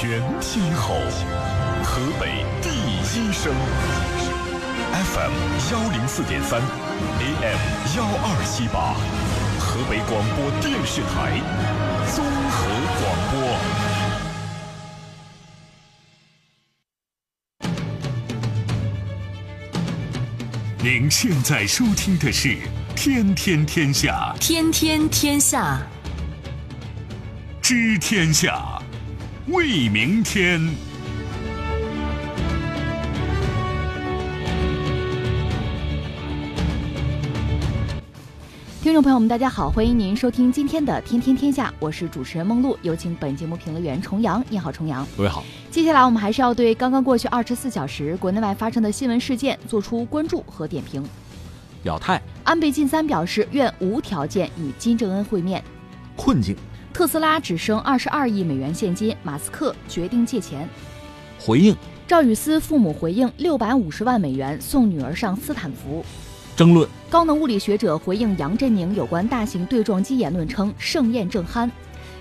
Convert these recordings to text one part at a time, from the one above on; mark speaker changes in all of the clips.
Speaker 1: 全天候，河北第一声，FM 幺零四点三，AM 幺二七八，河北广播电视台综合广播。您现在收听的是《天天天下》，
Speaker 2: 天天天下，
Speaker 1: 知天下。为明天。
Speaker 2: 听众朋友们，大家好，欢迎您收听今天的《天天天下》，我是主持人梦露，有请本节目评论员重阳。你好，重阳。
Speaker 3: 各位好。
Speaker 2: 接下来我们还是要对刚刚过去二十四小时国内外发生的新闻事件做出关注和点评。
Speaker 3: 表态，
Speaker 2: 安倍晋三表示愿无条件与金正恩会面。
Speaker 3: 困境。
Speaker 2: 特斯拉只剩二十二亿美元现金，马斯克决定借钱。
Speaker 3: 回应
Speaker 2: 赵雨思父母回应六百五十万美元送女儿上斯坦福。
Speaker 3: 争论
Speaker 2: 高能物理学者回应杨振宁有关大型对撞机言论称盛宴正酣。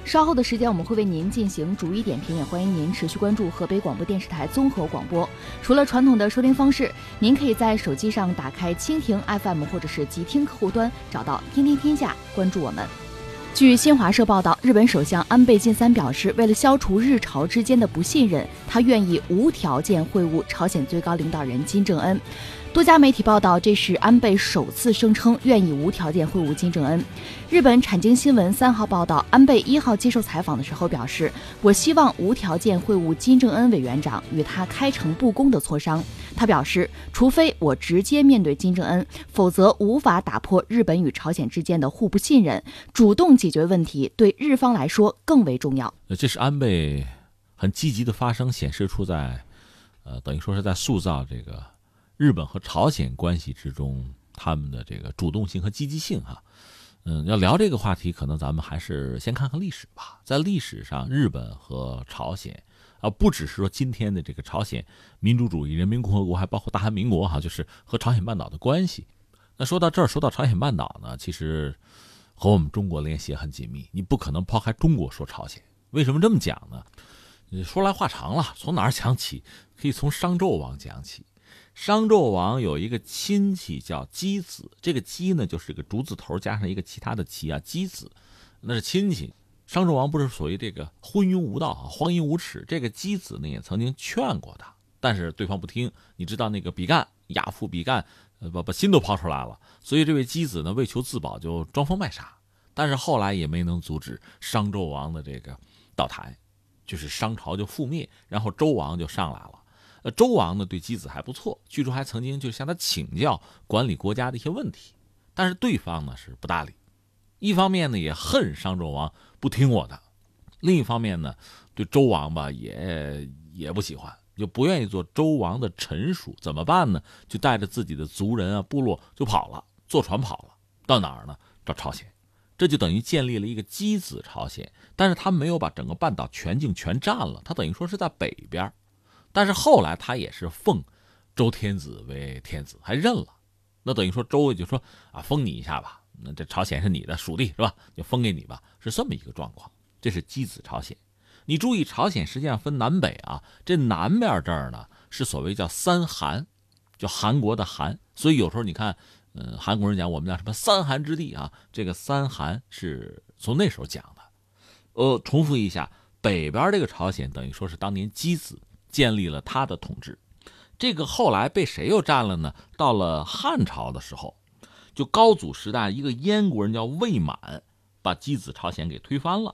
Speaker 2: 稍后的时间我们会为您进行逐一点评，也欢迎您持续关注河北广播电视台综合广播。除了传统的收听方式，您可以在手机上打开蜻蜓 FM 或者是极听客户端，找到天天天下，关注我们。据新华社报道，日本首相安倍晋三表示，为了消除日朝之间的不信任，他愿意无条件会晤朝鲜最高领导人金正恩。多家媒体报道，这是安倍首次声称愿意无条件会晤金正恩。日本产经新闻三号报道，安倍一号接受采访的时候表示：“我希望无条件会晤金正恩委员长，与他开诚布公的磋商。”他表示：“除非我直接面对金正恩，否则无法打破日本与朝鲜之间的互不信任。主动解决问题对日方来说更为重要。”
Speaker 3: 这是安倍很积极的发声，显示出在，呃，等于说是在塑造这个。日本和朝鲜关系之中，他们的这个主动性和积极性，哈，嗯，要聊这个话题，可能咱们还是先看看历史吧。在历史上，日本和朝鲜，啊，不只是说今天的这个朝鲜民主主义人民共和国，还包括大韩民国，哈，就是和朝鲜半岛的关系。那说到这儿，说到朝鲜半岛呢，其实和我们中国联系也很紧密，你不可能抛开中国说朝鲜。为什么这么讲呢？说来话长了，从哪儿讲起？可以从商纣王讲起。商纣王有一个亲戚叫箕子，这个箕呢就是个竹字头加上一个其他的箕啊，箕子，那是亲戚。商纣王不是属于这个昏庸无道啊，荒淫无耻。这个箕子呢也曾经劝过他，但是对方不听。你知道那个比干亚父比干，把把心都抛出来了。所以这位箕子呢为求自保就装疯卖傻，但是后来也没能阻止商纣王的这个倒台，就是商朝就覆灭，然后周王就上来了。周王呢对箕子还不错，据说还曾经就向他请教管理国家的一些问题，但是对方呢是不搭理，一方面呢也恨商纣王不听我的，另一方面呢对周王吧也也不喜欢，就不愿意做周王的臣属，怎么办呢？就带着自己的族人啊部落就跑了，坐船跑了，到哪儿呢？到朝鲜，这就等于建立了一个箕子朝鲜，但是他没有把整个半岛全境全占了，他等于说是在北边。但是后来他也是奉周天子为天子，还认了，那等于说周也就说啊，封你一下吧，那这朝鲜是你的属地是吧？就封给你吧，是这么一个状况。这是箕子朝鲜。你注意，朝鲜实际上分南北啊，这南面这儿呢是所谓叫三韩，就韩国的韩。所以有时候你看，嗯，韩国人讲我们叫什么三韩之地啊，这个三韩是从那时候讲的。呃，重复一下，北边这个朝鲜等于说是当年箕子。建立了他的统治，这个后来被谁又占了呢？到了汉朝的时候，就高祖时代，一个燕国人叫魏满，把箕子朝鲜给推翻了，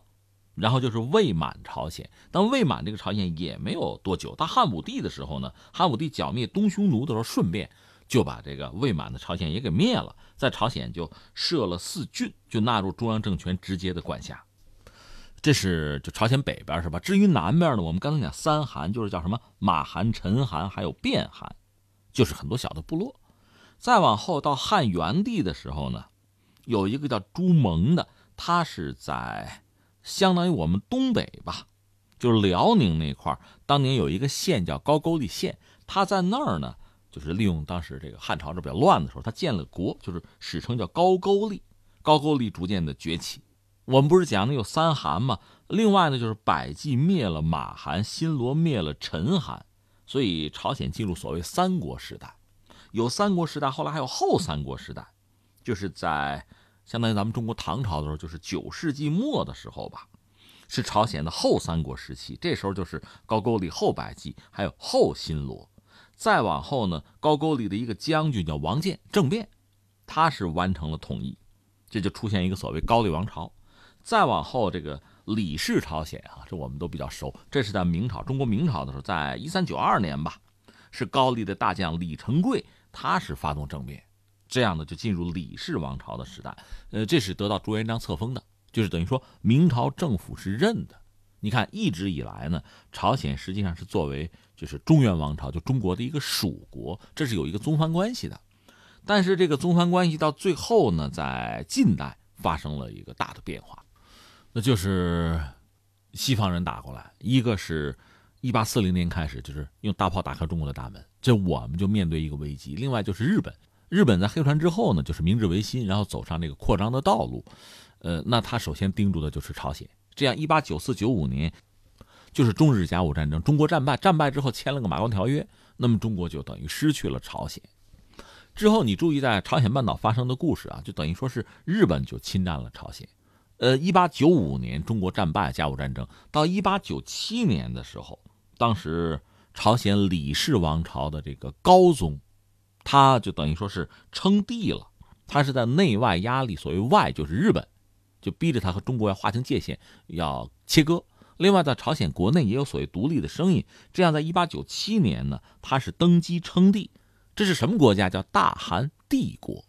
Speaker 3: 然后就是魏满朝鲜。但魏满这个朝鲜也没有多久，到汉武帝的时候呢，汉武帝剿灭东匈奴的时候，顺便就把这个魏满的朝鲜也给灭了，在朝鲜就设了四郡，就纳入中央政权直接的管辖。这是就朝鲜北边是吧？至于南边呢，我们刚才讲三韩，就是叫什么马韩、陈韩，还有卞韩，就是很多小的部落。再往后到汉元帝的时候呢，有一个叫朱蒙的，他是在相当于我们东北吧，就是辽宁那块当年有一个县叫高句丽县，他在那儿呢，就是利用当时这个汉朝这比较乱的时候，他建了国，就是史称叫高句丽。高句丽逐渐的崛起。我们不是讲的有三韩吗？另外呢，就是百济灭了马韩，新罗灭了陈韩，所以朝鲜进入所谓三国时代。有三国时代，后来还有后三国时代，就是在相当于咱们中国唐朝的时候，就是九世纪末的时候吧，是朝鲜的后三国时期。这时候就是高句丽后百济，还有后新罗。再往后呢，高句丽的一个将军叫王建政变，他是完成了统一，这就出现一个所谓高丽王朝。再往后，这个李氏朝鲜啊，这我们都比较熟。这是在明朝，中国明朝的时候，在一三九二年吧，是高丽的大将李成桂，他是发动政变，这样呢就进入李氏王朝的时代。呃，这是得到朱元璋册封的，就是等于说明朝政府是认的。你看，一直以来呢，朝鲜实际上是作为就是中原王朝，就中国的一个属国，这是有一个宗藩关系的。但是这个宗藩关系到最后呢，在近代发生了一个大的变化，那就是西方人打过来，一个是一八四零年开始，就是用大炮打开中国的大门，这我们就面对一个危机。另外就是日本，日本在黑船之后呢，就是明治维新，然后走上这个扩张的道路，呃，那他首先盯住的就是朝鲜。这样，一八九四九五年，就是中日甲午战争，中国战败，战败之后签了个马关条约，那么中国就等于失去了朝鲜。之后，你注意在朝鲜半岛发生的故事啊，就等于说是日本就侵占了朝鲜。呃，一八九五年中国战败甲午战争，到一八九七年的时候，当时朝鲜李氏王朝的这个高宗，他就等于说是称帝了，他是在内外压力，所谓外就是日本。就逼着他和中国要划清界限，要切割。另外，在朝鲜国内也有所谓独立的声音。这样，在一八九七年呢，他是登基称帝。这是什么国家？叫大韩帝国。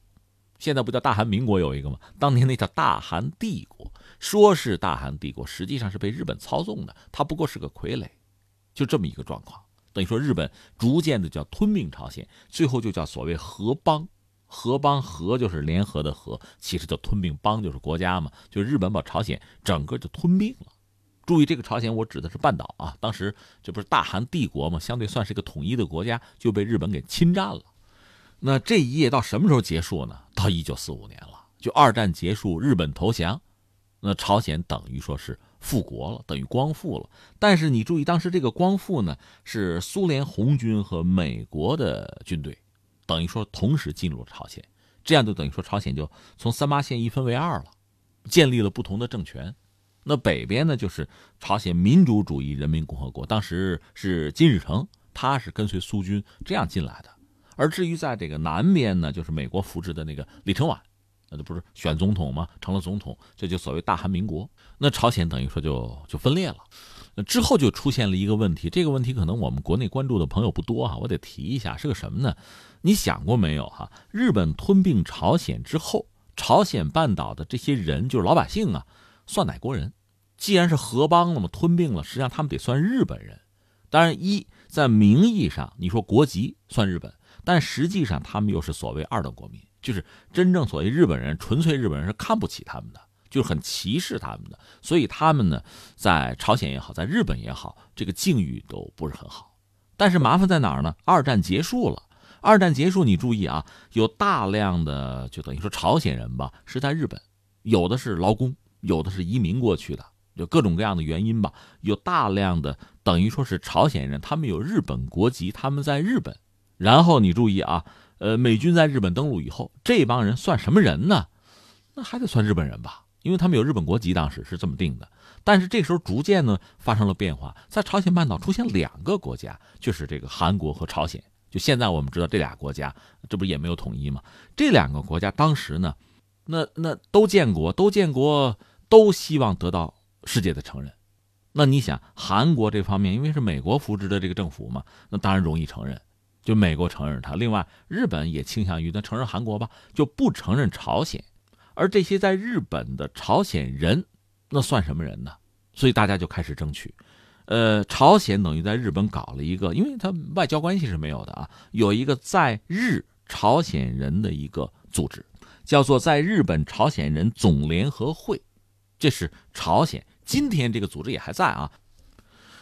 Speaker 3: 现在不叫大韩民国有一个吗？当年那叫大韩帝国。说是大韩帝国，实际上是被日本操纵的。它不过是个傀儡，就这么一个状况。等于说，日本逐渐的叫吞并朝鲜，最后就叫所谓合邦。合邦合就是联合的合，其实就吞并邦就是国家嘛，就日本把朝鲜整个就吞并了。注意这个朝鲜，我指的是半岛啊。当时这不是大韩帝国嘛，相对算是一个统一的国家，就被日本给侵占了。那这一页到什么时候结束呢？到一九四五年了，就二战结束，日本投降，那朝鲜等于说是复国了，等于光复了。但是你注意，当时这个光复呢，是苏联红军和美国的军队。等于说同时进入了朝鲜，这样就等于说朝鲜就从三八线一分为二了，建立了不同的政权。那北边呢就是朝鲜民主主义人民共和国，当时是金日成，他是跟随苏军这样进来的。而至于在这个南边呢，就是美国扶植的那个李承晚，那这不是选总统吗？成了总统，这就所谓大韩民国。那朝鲜等于说就就分裂了。那之后就出现了一个问题，这个问题可能我们国内关注的朋友不多哈，我得提一下，是个什么呢？你想过没有哈？日本吞并朝鲜之后，朝鲜半岛的这些人就是老百姓啊，算哪国人？既然是合邦了嘛，吞并了，实际上他们得算日本人。当然，一在名义上你说国籍算日本，但实际上他们又是所谓二等国民，就是真正所谓日本人，纯粹日本人是看不起他们的。就是很歧视他们的，所以他们呢，在朝鲜也好，在日本也好，这个境遇都不是很好。但是麻烦在哪儿呢？二战结束了，二战结束，你注意啊，有大量的就等于说朝鲜人吧，是在日本，有的是劳工，有的是移民过去的，有各种各样的原因吧。有大量的等于说是朝鲜人，他们有日本国籍，他们在日本。然后你注意啊，呃，美军在日本登陆以后，这帮人算什么人呢？那还得算日本人吧。因为他们有日本国籍，当时是这么定的。但是这时候逐渐呢发生了变化，在朝鲜半岛出现两个国家，就是这个韩国和朝鲜。就现在我们知道这俩国家，这不也没有统一吗？这两个国家当时呢，那那都建国，都建国，都希望得到世界的承认。那你想，韩国这方面因为是美国扶植的这个政府嘛，那当然容易承认，就美国承认他。另外，日本也倾向于那承认韩国吧，就不承认朝鲜。而这些在日本的朝鲜人，那算什么人呢？所以大家就开始争取，呃，朝鲜等于在日本搞了一个，因为他外交关系是没有的啊，有一个在日朝鲜人的一个组织，叫做在日本朝鲜人总联合会，这是朝鲜今天这个组织也还在啊。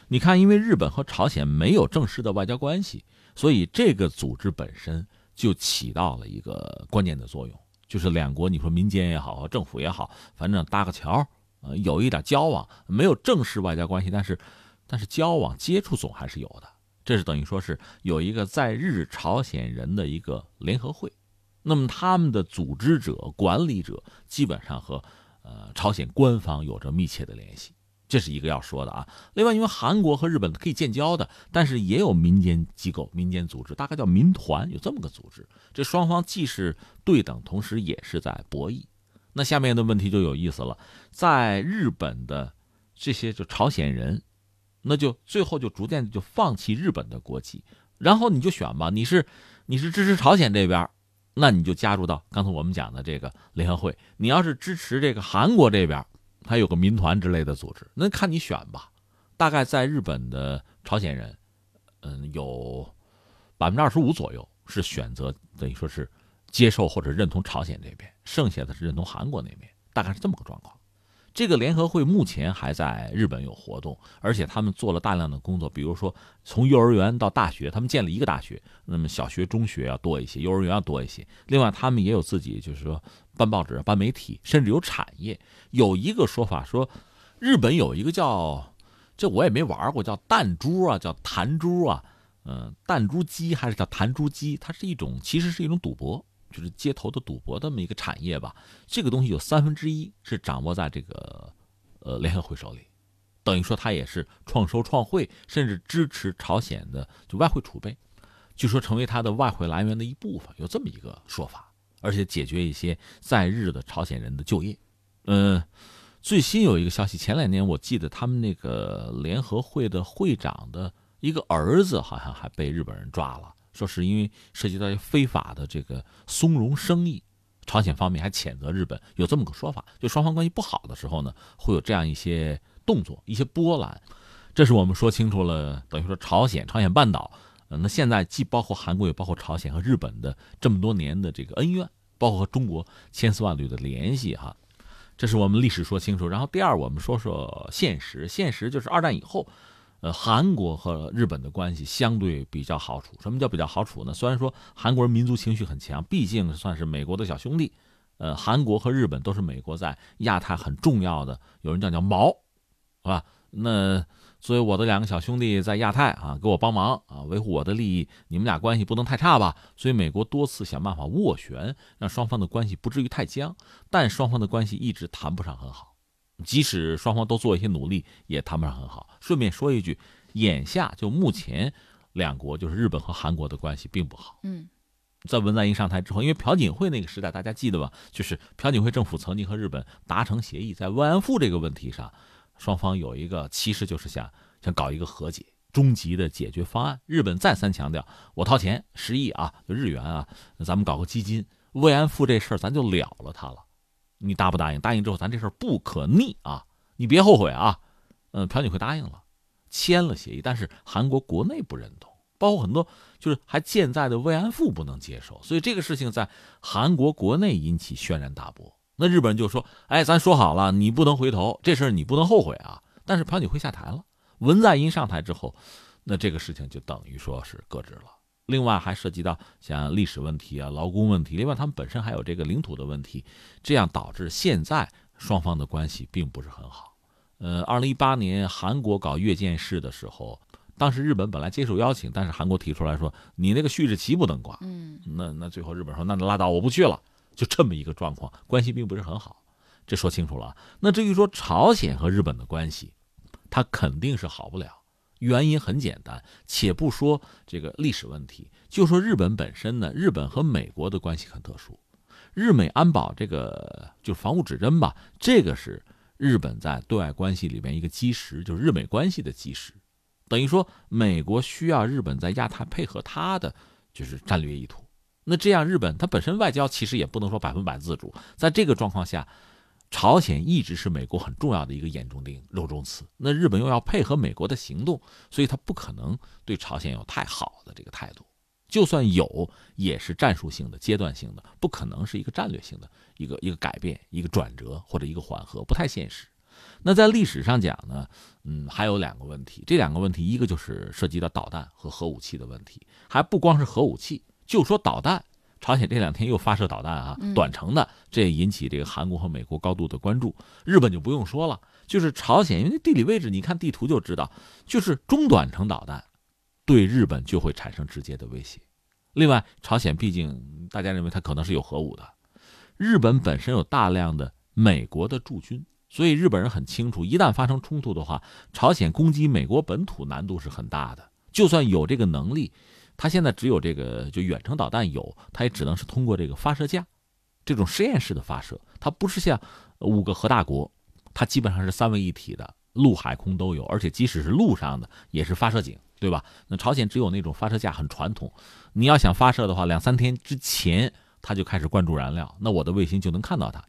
Speaker 3: 你看，因为日本和朝鲜没有正式的外交关系，所以这个组织本身就起到了一个关键的作用。就是两国，你说民间也好，政府也好，反正搭个桥，呃，有一点交往，没有正式外交关系，但是，但是交往接触总还是有的。这是等于说是有一个在日朝鲜人的一个联合会，那么他们的组织者、管理者基本上和呃朝鲜官方有着密切的联系。这是一个要说的啊。另外，因为韩国和日本可以建交的，但是也有民间机构、民间组织，大概叫民团，有这么个组织。这双方既是对等，同时也是在博弈。那下面的问题就有意思了，在日本的这些就朝鲜人，那就最后就逐渐就放弃日本的国籍，然后你就选吧，你是你是支持朝鲜这边，那你就加入到刚才我们讲的这个联合会；你要是支持这个韩国这边。还有个民团之类的组织，那看你选吧。大概在日本的朝鲜人，嗯，有百分之二十五左右是选择等于说是接受或者认同朝鲜这边，剩下的是认同韩国那边，大概是这么个状况。这个联合会目前还在日本有活动，而且他们做了大量的工作，比如说从幼儿园到大学，他们建了一个大学，那么小学、中学要多一些，幼儿园要多一些。另外，他们也有自己，就是说办报纸、办媒体，甚至有产业。有一个说法说，日本有一个叫这我也没玩过，叫弹珠啊，叫弹珠啊，嗯，弹珠机还是叫弹珠机？它是一种，其实是一种赌博。就是街头的赌博这么一个产业吧，这个东西有三分之一是掌握在这个呃联合会手里，等于说它也是创收创汇，甚至支持朝鲜的就外汇储备，据说成为它的外汇来源的一部分，有这么一个说法，而且解决一些在日的朝鲜人的就业。嗯，最新有一个消息，前两年我记得他们那个联合会的会长的一个儿子好像还被日本人抓了。说是因为涉及到非法的这个松茸生意，朝鲜方面还谴责日本有这么个说法，就双方关系不好的时候呢，会有这样一些动作、一些波澜。这是我们说清楚了，等于说朝鲜、朝鲜半岛，那现在既包括韩国，也包括朝鲜和日本的这么多年的这个恩怨，包括和中国千丝万缕的联系哈。这是我们历史说清楚。然后第二，我们说说现实，现实就是二战以后。呃，韩国和日本的关系相对比较好处。什么叫比较好处呢？虽然说韩国人民族情绪很强，毕竟算是美国的小兄弟。呃，韩国和日本都是美国在亚太很重要的，有人叫叫毛，是吧？那作为我的两个小兄弟在亚太啊，给我帮忙啊，维护我的利益，你们俩关系不能太差吧？所以美国多次想办法斡旋，让双方的关系不至于太僵，但双方的关系一直谈不上很好。即使双方都做一些努力，也谈不上很好。顺便说一句，眼下就目前，两国就是日本和韩国的关系并不好。
Speaker 2: 嗯，
Speaker 3: 在文在寅上台之后，因为朴槿惠那个时代，大家记得吧？就是朴槿惠政府曾经和日本达成协议，在慰安妇这个问题上，双方有一个其实就是想想搞一个和解，终极的解决方案。日本再三强调，我掏钱十亿啊，日元啊，咱们搞个基金，慰安妇这事儿咱就了了它了。你答不答应？答应之后，咱这事儿不可逆啊！你别后悔啊！嗯，朴槿惠答应了，签了协议，但是韩国国内不认同，包括很多就是还健在的慰安妇不能接受，所以这个事情在韩国国内引起轩然大波。那日本人就说：“哎，咱说好了，你不能回头，这事儿你不能后悔啊！”但是朴槿惠下台了，文在寅上台之后，那这个事情就等于说是搁置了。另外还涉及到像历史问题啊、劳工问题，另外他们本身还有这个领土的问题，这样导致现在双方的关系并不是很好。呃，二零一八年韩国搞越建式的时候，当时日本本来接受邀请，但是韩国提出来说你那个旭日旗不能挂。
Speaker 2: 嗯，
Speaker 3: 那那最后日本说那拉倒，我不去了，就这么一个状况，关系并不是很好。这说清楚了。那至于说朝鲜和日本的关系，它肯定是好不了。原因很简单，且不说这个历史问题，就说日本本身呢，日本和美国的关系很特殊，日美安保这个就是防务指针吧，这个是日本在对外关系里面一个基石，就是日美关系的基石，等于说美国需要日本在亚太配合它的就是战略意图，那这样日本它本身外交其实也不能说百分百自主，在这个状况下。朝鲜一直是美国很重要的一个眼中钉、肉中刺。那日本又要配合美国的行动，所以他不可能对朝鲜有太好的这个态度。就算有，也是战术性的、阶段性的，不可能是一个战略性的一个一个改变、一个转折或者一个缓和，不太现实。那在历史上讲呢，嗯，还有两个问题。这两个问题，一个就是涉及到导弹和核武器的问题，还不光是核武器，就说导弹。朝鲜这两天又发射导弹啊，短程的，这也引起这个韩国和美国高度的关注。日本就不用说了，就是朝鲜，因为地理位置，你看地图就知道，就是中短程导弹，对日本就会产生直接的威胁。另外，朝鲜毕竟大家认为它可能是有核武的，日本本身有大量的美国的驻军，所以日本人很清楚，一旦发生冲突的话，朝鲜攻击美国本土难度是很大的。就算有这个能力。它现在只有这个，就远程导弹有，它也只能是通过这个发射架，这种实验室的发射，它不是像五个核大国，它基本上是三位一体的，陆海空都有，而且即使是陆上的也是发射井，对吧？那朝鲜只有那种发射架很传统，你要想发射的话，两三天之前它就开始灌注燃料，那我的卫星就能看到它。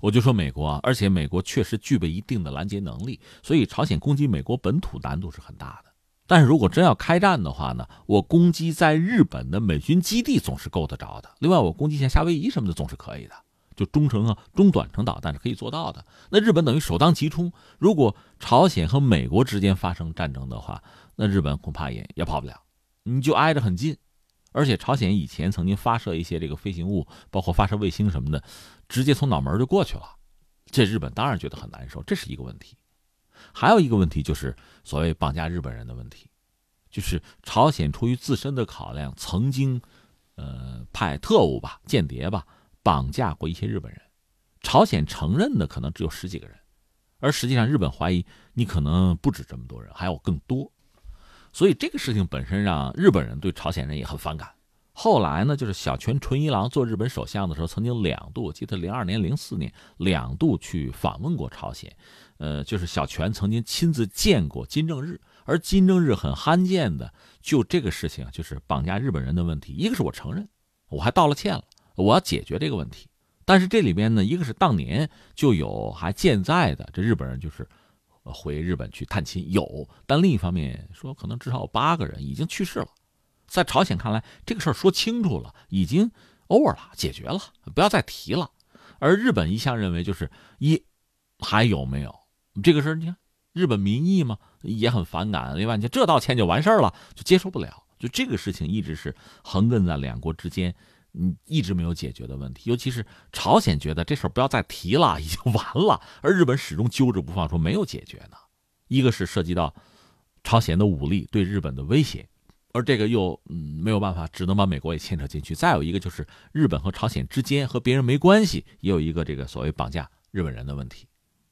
Speaker 3: 我就说美国啊，而且美国确实具备一定的拦截能力，所以朝鲜攻击美国本土难度是很大的。但是如果真要开战的话呢，我攻击在日本的美军基地总是够得着的。另外，我攻击像夏威夷什么的总是可以的，就中程啊、中短程导弹是可以做到的。那日本等于首当其冲。如果朝鲜和美国之间发生战争的话，那日本恐怕也也跑不了，你就挨着很近。而且朝鲜以前曾经发射一些这个飞行物，包括发射卫星什么的，直接从脑门就过去了，这日本当然觉得很难受，这是一个问题。还有一个问题就是所谓绑架日本人的问题，就是朝鲜出于自身的考量，曾经，呃，派特务吧、间谍吧绑架过一些日本人，朝鲜承认的可能只有十几个人，而实际上日本怀疑你可能不止这么多人，还有更多，所以这个事情本身让日本人对朝鲜人也很反感。后来呢，就是小泉纯一郎做日本首相的时候，曾经两度，我记得零二年、零四年两度去访问过朝鲜。呃，就是小泉曾经亲自见过金正日，而金正日很罕见的就这个事情，就是绑架日本人的问题。一个是我承认，我还道了歉了，我要解决这个问题。但是这里边呢，一个是当年就有还健在的这日本人，就是回日本去探亲有，但另一方面说，可能至少有八个人已经去世了。在朝鲜看来，这个事儿说清楚了，已经 over 了，解决了，不要再提了。而日本一向认为就是一还有没有？这个事儿，你看日本民意嘛也很反感。另外，你这道歉就完事儿了，就接受不了。就这个事情一直是横亘在两国之间，嗯，一直没有解决的问题。尤其是朝鲜觉得这事儿不要再提了，已经完了，而日本始终揪着不放，说没有解决呢。一个是涉及到朝鲜的武力对日本的威胁，而这个又嗯没有办法，只能把美国也牵扯进去。再有一个就是日本和朝鲜之间和别人没关系，也有一个这个所谓绑架日本人的问题。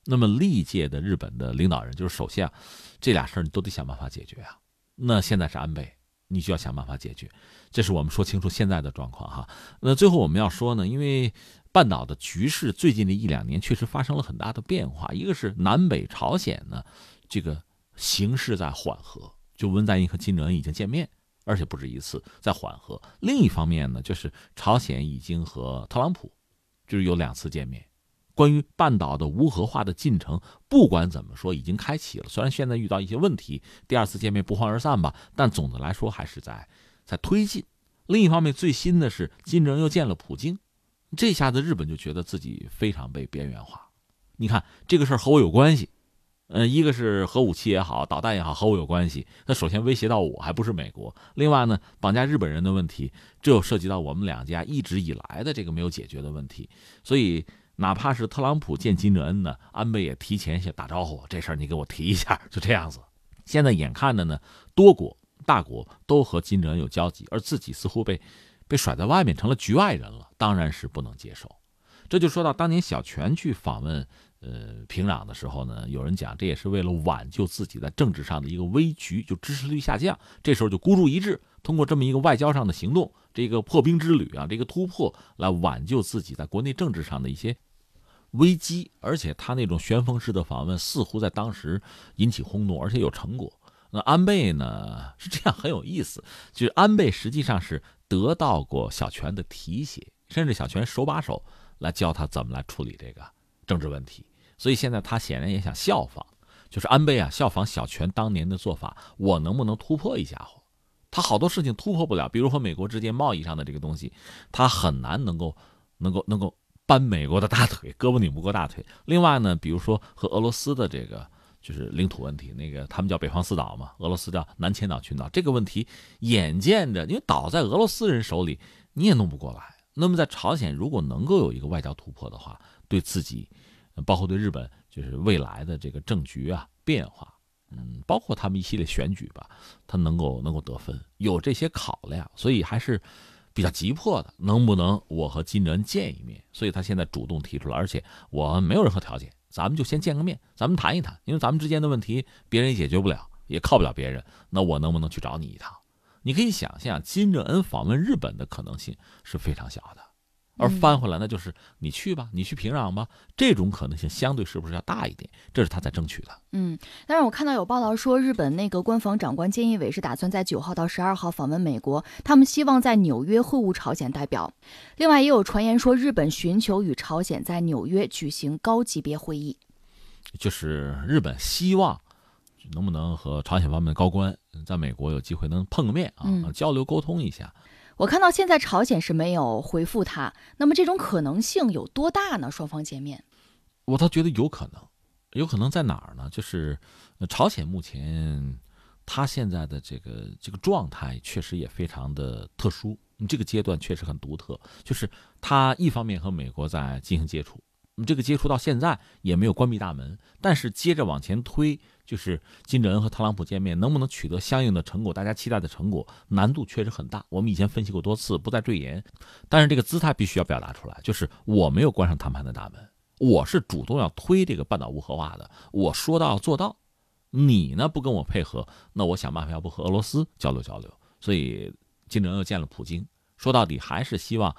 Speaker 3: 那么历届的日本的领导人就是首相，这俩事儿你都得想办法解决啊。那现在是安倍，你就要想办法解决。这是我们说清楚现在的状况哈。那最后我们要说呢，因为半岛的局势最近的一两年确实发生了很大的变化。一个是南北朝鲜呢，这个形势在缓和，就文在寅和金正恩已经见面，而且不止一次在缓和。另一方面呢，就是朝鲜已经和特朗普就是有两次见面。关于半岛的无核化的进程，不管怎么说已经开启了。虽然现在遇到一些问题，第二次见面不欢而散吧，但总的来说还是在在推进。另一方面，最新的是金正恩又见了普京，这下子日本就觉得自己非常被边缘化。你看这个事儿和我有关系，呃，一个是核武器也好，导弹也好，和我有关系。那首先威胁到我，还不是美国。另外呢，绑架日本人的问题，这又涉及到我们两家一直以来的这个没有解决的问题，所以。哪怕是特朗普见金正恩呢，安倍也提前先打招呼，这事儿你给我提一下，就这样子。现在眼看着呢，多国大国都和金正恩有交集，而自己似乎被被甩在外面，成了局外人了，当然是不能接受。这就说到当年小泉去访问呃平壤的时候呢，有人讲这也是为了挽救自己在政治上的一个危局，就支持率下降，这时候就孤注一掷，通过这么一个外交上的行动。这个破冰之旅啊，这个突破来挽救自己在国内政治上的一些危机，而且他那种旋风式的访问似乎在当时引起轰动，而且有成果。那安倍呢是这样很有意思，就是安倍实际上是得到过小泉的提携，甚至小泉手把手来教他怎么来处理这个政治问题，所以现在他显然也想效仿，就是安倍啊效仿小泉当年的做法，我能不能突破一家他好多事情突破不了，比如和美国之间贸易上的这个东西，他很难能够能够能够搬美国的大腿，胳膊拧不过大腿。另外呢，比如说和俄罗斯的这个就是领土问题，那个他们叫北方四岛嘛，俄罗斯叫南千岛群岛，这个问题眼见着因为岛在俄罗斯人手里，你也弄不过来。那么在朝鲜如果能够有一个外交突破的话，对自己，包括对日本，就是未来的这个政局啊变化，嗯，包括他们一系列选举吧，他能够能够得分，有这些考量，所以还是比较急迫的。能不能我和金正恩见一面？所以他现在主动提出了，而且我没有任何条件，咱们就先见个面，咱们谈一谈，因为咱们之间的问题别人也解决不了，也靠不了别人，那我能不能去找你一趟？你可以想象，金正恩访问日本的可能性是非常小的，而翻回来那就是你去吧，你去平壤吧，这种可能性相对是不是要大一点？这是他在争取的。
Speaker 2: 嗯，但是我看到有报道说，日本内阁官房长官菅义伟是打算在九号到十二号访问美国，他们希望在纽约会晤朝鲜代表。另外，也有传言说，日本寻求与朝鲜在纽约举行高级别会议，
Speaker 3: 就是日本希望。能不能和朝鲜方面的高官在美国有机会能碰个面啊，交流沟通一下？
Speaker 2: 我看到现在朝鲜是没有回复他，那么这种可能性有多大呢？双方见面，
Speaker 3: 我倒觉得有可能，有可能在哪儿呢？就是朝鲜目前他现在的这个这个状态确实也非常的特殊，这个阶段确实很独特，就是他一方面和美国在进行接触。这个接触到现在也没有关闭大门，但是接着往前推，就是金正恩和特朗普见面能不能取得相应的成果，大家期待的成果，难度确实很大。我们以前分析过多次，不再赘言。但是这个姿态必须要表达出来，就是我没有关上谈判的大门，我是主动要推这个半岛无核化的，我说到做到。你呢不跟我配合，那我想办法要不和俄罗斯交流交流。所以金正恩又见了普京。说到底还是希望，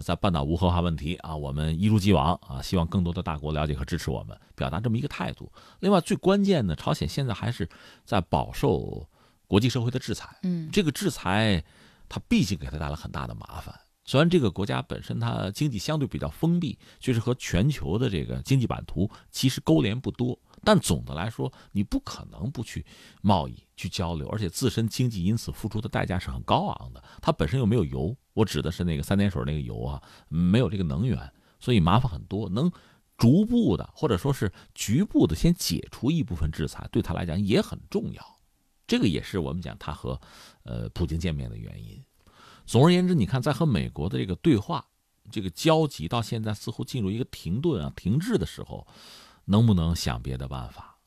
Speaker 3: 在半岛无核化问题啊，我们一如既往啊，希望更多的大国了解和支持我们，表达这么一个态度。另外，最关键的，朝鲜现在还是在饱受国际社会的制裁。
Speaker 2: 嗯，
Speaker 3: 这个制裁，它毕竟给他带来很大的麻烦。虽然这个国家本身它经济相对比较封闭，就是和全球的这个经济版图其实勾连不多。但总的来说，你不可能不去贸易、去交流，而且自身经济因此付出的代价是很高昂的。它本身又没有油，我指的是那个三点水那个油啊，没有这个能源，所以麻烦很多。能逐步的或者说是局部的先解除一部分制裁，对他来讲也很重要。这个也是我们讲他和呃普京见面的原因。总而言之，你看在和美国的这个对话、这个交集到现在似乎进入一个停顿啊、停滞的时候。能不能想别的办法，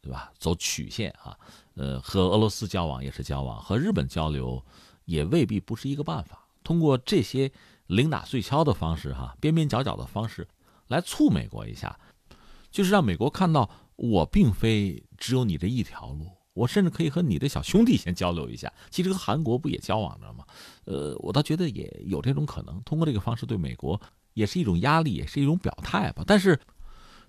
Speaker 3: 对吧？走曲线啊，呃，和俄罗斯交往也是交往，和日本交流也未必不是一个办法。通过这些零打碎敲的方式，哈，边边角角的方式来促美国一下，就是让美国看到我并非只有你这一条路，我甚至可以和你的小兄弟先交流一下。其实和韩国不也交往着吗？呃，我倒觉得也有这种可能，通过这个方式对美国也是一种压力，也是一种表态吧。但是。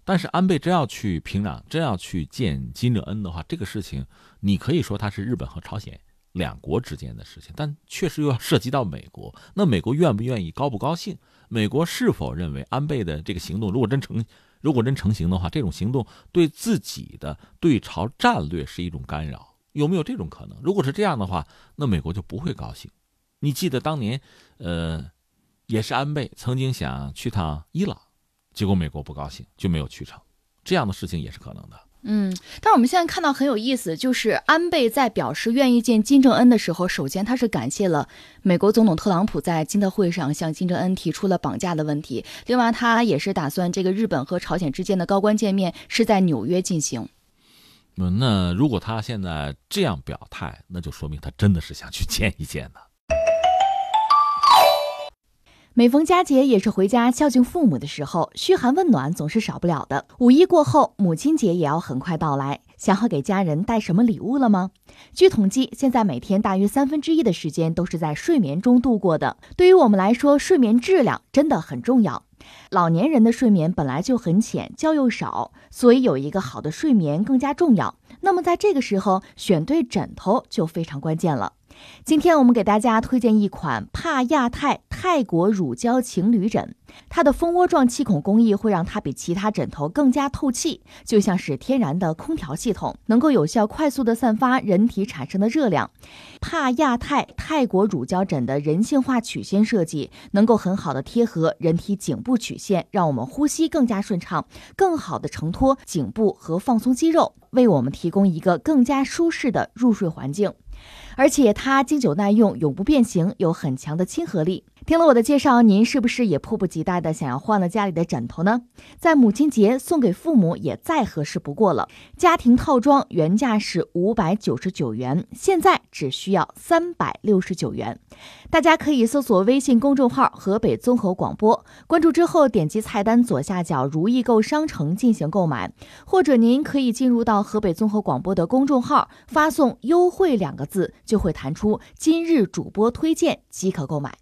Speaker 3: 但是安倍真要去平壤，真要去见金正恩的话，这个事情你可以说他是日本和朝鲜两国之间的事情，但确实又要涉及到美国。那美国愿不愿意，高不高兴？美国是否认为安倍的这个行动，如果真成，如果真成型的话，这种行动对自己的对朝战略是一种干扰？有没有这种可能？如果是这样的话，那美国就不会高兴。你记得当年，呃，也是安倍曾经想去趟伊朗。结果美国不高兴，就没有去成，这样的事情也是可能的。
Speaker 2: 嗯，但是我们现在看到很有意思，就是安倍在表示愿意见金正恩的时候，首先他是感谢了美国总统特朗普在金特会上向金正恩提出了绑架的问题。另外，他也是打算这个日本和朝鲜之间的高官见面是在纽约进行。
Speaker 3: 嗯那如果他现在这样表态，那就说明他真的是想去见一见呢。
Speaker 2: 每逢佳节，也是回家孝敬父母的时候，嘘寒问暖总是少不了的。五一过后，母亲节也要很快到来，想好给家人带什么礼物了吗？据统计，现在每天大约三分之一的时间都是在睡眠中度过的。对于我们来说，睡眠质量真的很重要。老年人的睡眠本来就很浅，觉又少，所以有一个好的睡眠更加重要。那么在这个时候，选对枕头就非常关键了。今天我们给大家推荐一款帕亚泰泰国乳胶情侣枕，它的蜂窝状气孔工艺会让它比其他枕头更加透气，就像是天然的空调系统，能够有效快速的散发人体产生的热量。帕亚泰泰国乳胶枕的人性化曲线设计，能够很好的贴合人体颈部曲线，让我们呼吸更加顺畅，更好的承托颈部和放松肌肉，为我们提供一个更加舒适的入睡环境。而且它经久耐用，永不变形，有很强的亲和力。听了我的介绍，您是不是也迫不及待的想要换了家里的枕头呢？在母亲节送给父母也再合适不过了。家庭套装原价是五百九十九元，现在只需要三百六十九元。大家可以搜索微信公众号“河北综合广播”，关注之后点击菜单左下角“如意购商城”进行购买，或者您可以进入到河北综合广播的公众号，发送“优惠”两个字，就会弹出今日主播推荐即可购买。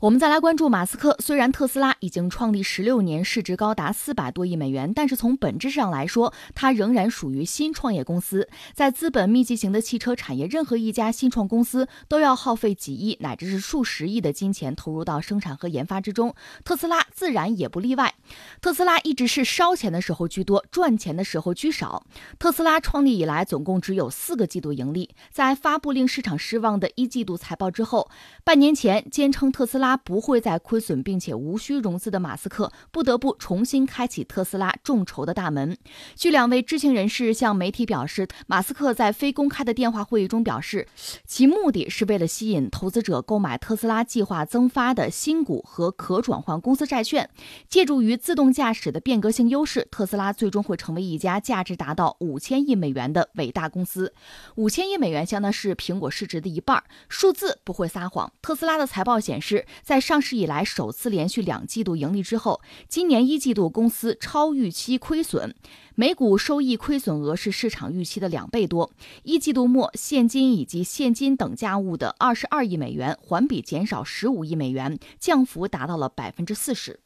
Speaker 2: 我们再来关注马斯克。虽然特斯拉已经创立十六年，市值高达四百多亿美元，但是从本质上来说，它仍然属于新创业公司。在资本密集型的汽车产业，任何一家新创公司都要耗费几亿乃至是数十亿的金钱投入到生产和研发之中，特斯拉自然也不例外。特斯拉一直是烧钱的时候居多，赚钱的时候居少。特斯拉创立以来，总共只有四个季度盈利。在发布令市场失望的一季度财报之后，半年前坚称特斯拉。他不会再亏损，并且无需融资的马斯克不得不重新开启特斯拉众筹的大门。据两位知情人士向媒体表示，马斯克在非公开的电话会议中表示，其目的是为了吸引投资者购买特斯拉计划增发的新股和可转换公司债券。借助于自动驾驶的变革性优势，特斯拉最终会成为一家价值达到五千亿美元的伟大公司。五千亿美元相当是苹果市值的一半，数字不会撒谎。特斯拉的财报显示。在上市以来首次连续两季度盈利之后，今年一季度公司超预期亏损，每股收益亏损额是市场预期的两倍多。一季度末现金以及现金等价物的二十二亿美元，环比减少十五亿美元，降幅达到了百分之四十。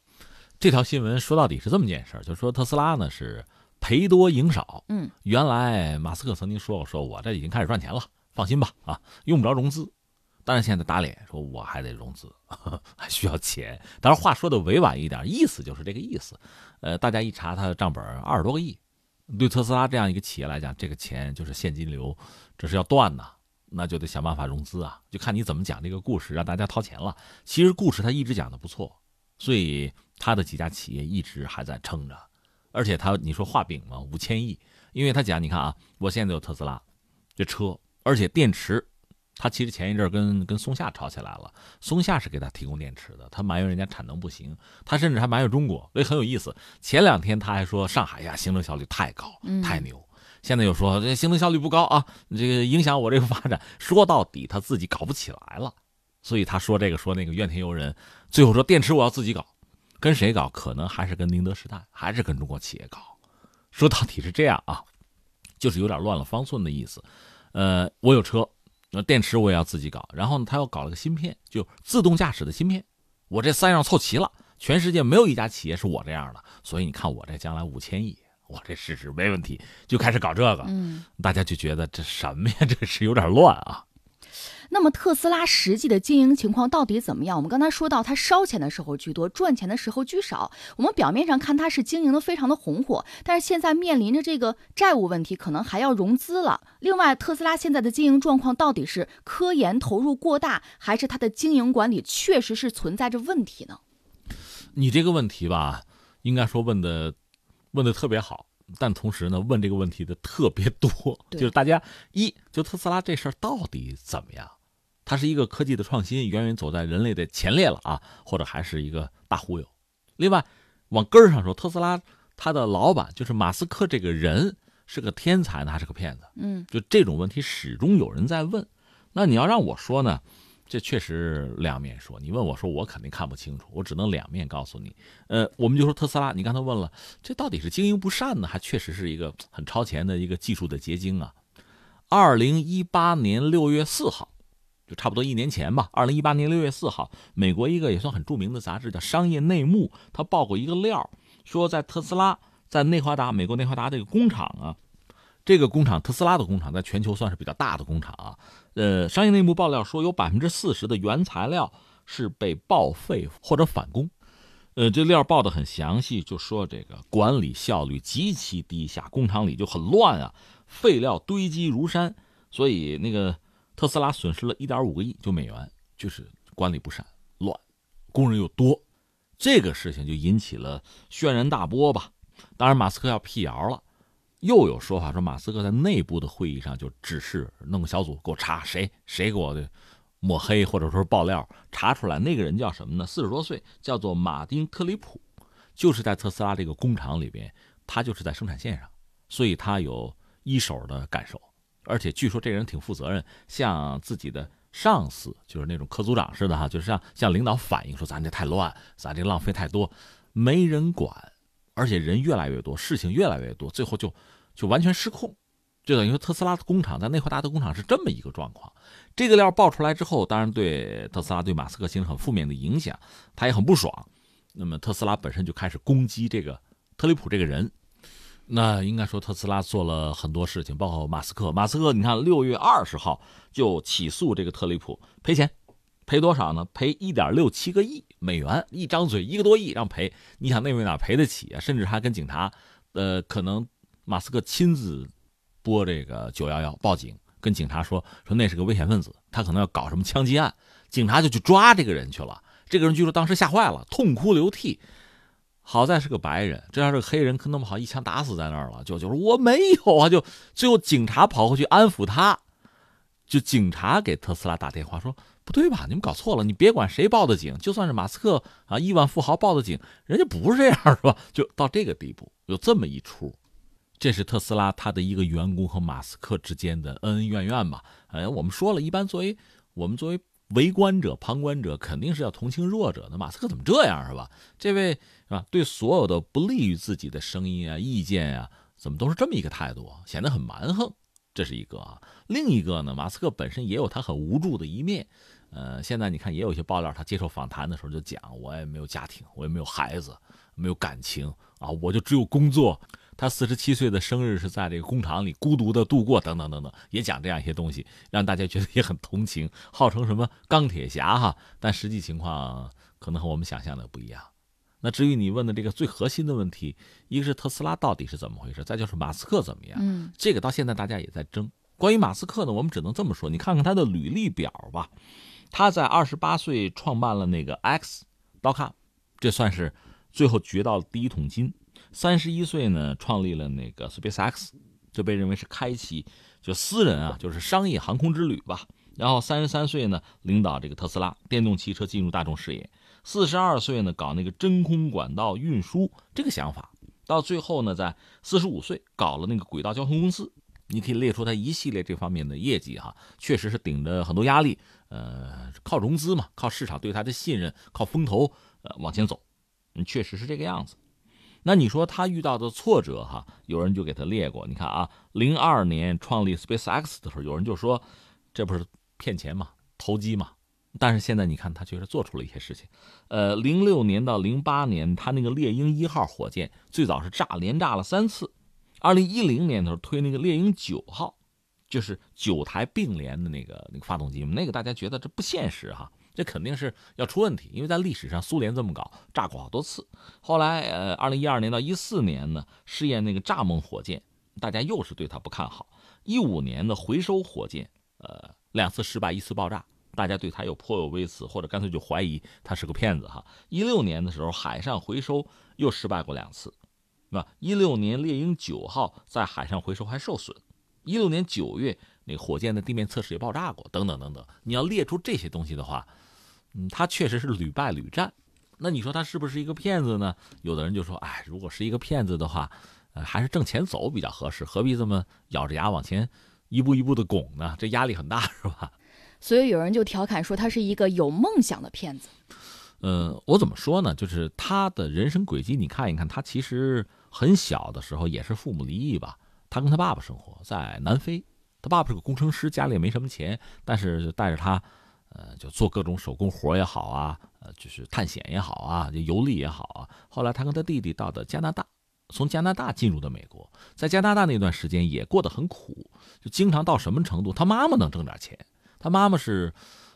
Speaker 3: 这条新闻说到底是这么件事儿，就说特斯拉呢是赔多赢少。
Speaker 2: 嗯，
Speaker 3: 原来马斯克曾经说过，说我这已经开始赚钱了，放心吧，啊，用不着融资。但是现在打脸说我还得融资，还需要钱。当然话说的委婉一点，意思就是这个意思。呃，大家一查他的账本，二十多个亿，对特斯拉这样一个企业来讲，这个钱就是现金流，这是要断呐，那就得想办法融资啊。就看你怎么讲这个故事，让大家掏钱了。其实故事他一直讲的不错，所以他的几家企业一直还在撑着。而且他你说画饼嘛，五千亿，因为他讲你看啊，我现在有特斯拉这车，而且电池。他其实前一阵跟跟松下吵起来了，松下是给他提供电池的，他埋怨人家产能不行，他甚至还埋怨中国，所以很有意思。前两天他还说上海呀行政效率太高，太牛，现在又说这行政效率不高啊，这个影响我这个发展。说到底他自己搞不起来了，所以他说这个说那个怨天尤人，最后说电池我要自己搞，跟谁搞？可能还是跟宁德时代，还是跟中国企业搞。说到底是这样啊，就是有点乱了方寸的意思。呃，我有车。那电池我也要自己搞，然后呢，他又搞了个芯片，就自动驾驶的芯片，我这三样凑齐了，全世界没有一家企业是我这样的，所以你看我这将来五千亿，我这市值没问题，就开始搞这个，
Speaker 2: 嗯，
Speaker 3: 大家就觉得这什么呀，这是有点乱啊。
Speaker 2: 那么特斯拉实际的经营情况到底怎么样？我们刚才说到，它烧钱的时候居多，赚钱的时候居少。我们表面上看它是经营的非常的红火，但是现在面临着这个债务问题，可能还要融资了。另外，特斯拉现在的经营状况到底是科研投入过大，还是它的经营管理确实是存在着问题呢？
Speaker 3: 你这个问题吧，应该说问的问的特别好，但同时呢，问这个问题的特别多，就是大家一就特斯拉这事儿到底怎么样？它是一个科技的创新，远远走在人类的前列了啊，或者还是一个大忽悠。另外，往根儿上说，特斯拉它的老板就是马斯克这个人是个天才呢，还是个骗子？
Speaker 2: 嗯，
Speaker 3: 就这种问题始终有人在问。那你要让我说呢，这确实两面说。你问我说，我肯定看不清楚，我只能两面告诉你。呃，我们就说特斯拉，你刚才问了，这到底是经营不善呢，还确实是一个很超前的一个技术的结晶啊？二零一八年六月四号。就差不多一年前吧，二零一八年六月四号，美国一个也算很著名的杂志叫《商业内幕》，他报过一个料，说在特斯拉在内华达，美国内华达这个工厂啊，这个工厂特斯拉的工厂在全球算是比较大的工厂啊。呃，《商业内幕》爆料说，有百分之四十的原材料是被报废或者返工。呃，这料报的很详细，就说这个管理效率极其低下，工厂里就很乱啊，废料堆积如山，所以那个。特斯拉损失了一点五个亿，就美元，就是管理不善、乱，工人又多，这个事情就引起了轩然大波吧。当然，马斯克要辟谣了，又有说法说马斯克在内部的会议上就指示弄个小组给我查谁谁给我的抹黑或者说爆料，查出来那个人叫什么呢？四十多岁，叫做马丁特里普，就是在特斯拉这个工厂里边，他就是在生产线上，所以他有一手的感受。而且据说这人挺负责任，向自己的上司，就是那种科组长似的哈，就是向向领导反映说咱这太乱，咱这浪费太多，没人管，而且人越来越多，事情越来越多，最后就就完全失控，就等于说特斯拉的工厂在内华达的工厂是这么一个状况。这个料爆出来之后，当然对特斯拉对马斯克形成很负面的影响，他也很不爽。那么特斯拉本身就开始攻击这个特里普这个人。那应该说，特斯拉做了很多事情，包括马斯克。马斯克，你看，六月二十号就起诉这个特里普赔钱，赔多少呢？赔一点六七个亿美元，一张嘴一个多亿让赔。你想那位哪赔得起啊？甚至还跟警察，呃，可能马斯克亲自拨这个九幺幺报警，跟警察说说那是个危险分子，他可能要搞什么枪击案，警察就去抓这个人去了。这个人据说当时吓坏了，痛哭流涕。好在是个白人，这要是个黑人，可那么好一枪打死在那儿了。就就说我没有啊，就最后警察跑过去安抚他，就警察给特斯拉打电话说不对吧，你们搞错了，你别管谁报的警，就算是马斯克啊亿万富豪报的警，人家不是这样是吧？就到这个地步，有这么一出，这是特斯拉他的一个员工和马斯克之间的恩恩怨怨吧？哎，我们说了一般作为我们作为。围观者、旁观者肯定是要同情弱者的。马斯克怎么这样是吧？这位是吧？对所有的不利于自己的声音啊、意见啊，怎么都是这么一个态度，显得很蛮横。这是一个啊。另一个呢，马斯克本身也有他很无助的一面。呃，现在你看也有一些爆料，他接受访谈的时候就讲：“我也没有家庭，我也没有孩子，没有感情啊，我就只有工作。”他四十七岁的生日是在这个工厂里孤独的度过，等等等等，也讲这样一些东西，让大家觉得也很同情，号称什么钢铁侠哈，但实际情况可能和我们想象的不一样。那至于你问的这个最核心的问题，一个是特斯拉到底是怎么回事，再就是马斯克怎么样？
Speaker 2: 嗯，
Speaker 3: 这个到现在大家也在争。关于马斯克呢，我们只能这么说，你看看他的履历表吧，他在二十八岁创办了那个 X.com，这算是最后掘到了第一桶金。三十一岁呢，创立了那个 SpaceX，就被认为是开启就私人啊，就是商业航空之旅吧。然后三十三岁呢，领导这个特斯拉电动汽车进入大众视野。四十二岁呢，搞那个真空管道运输这个想法。到最后呢，在四十五岁搞了那个轨道交通公司。你可以列出他一系列这方面的业绩哈，确实是顶着很多压力，呃，靠融资嘛，靠市场对他的信任，靠风投呃往前走，嗯，确实是这个样子。那你说他遇到的挫折哈，有人就给他列过。你看啊，零二年创立 SpaceX 的时候，有人就说这不是骗钱嘛，投机嘛。但是现在你看他确实做出了一些事情。呃，零六年到零八年，他那个猎鹰一号火箭最早是炸，连炸了三次。二零一零年的时候推那个猎鹰九号，就是九台并联的那个那个发动机，那个大家觉得这不现实哈。这肯定是要出问题，因为在历史上苏联这么搞，炸过好多次。后来，呃，二零一二年到一四年呢，试验那个蚱蜢火箭，大家又是对它不看好。一五年的回收火箭，呃，两次失败，一次爆炸，大家对它又颇有微词，或者干脆就怀疑它是个骗子哈。一六年的时候，海上回收又失败过两次，那一六年猎鹰九号在海上回收还受损，一六年九月那火箭的地面测试也爆炸过，等等等等。你要列出这些东西的话。嗯，他确实是屡败屡战，那你说他是不是一个骗子呢？有的人就说，哎，如果是一个骗子的话，呃，还是挣钱走比较合适，何必这么咬着牙往前一步一步的拱呢？这压力很大，是吧？
Speaker 2: 所以有人就调侃说他是一个有梦想的骗子。
Speaker 3: 呃，我怎么说呢？就是他的人生轨迹，你看一看，他其实很小的时候也是父母离异吧，他跟他爸爸生活在南非，他爸爸是个工程师，家里也没什么钱，但是就带着他。呃，就做各种手工活也好啊，呃，就是探险也好啊，就游历也好啊。后来他跟他弟弟到的加拿大，从加拿大进入的美国，在加拿大那段时间也过得很苦，就经常到什么程度？他妈妈能挣点钱，他妈妈是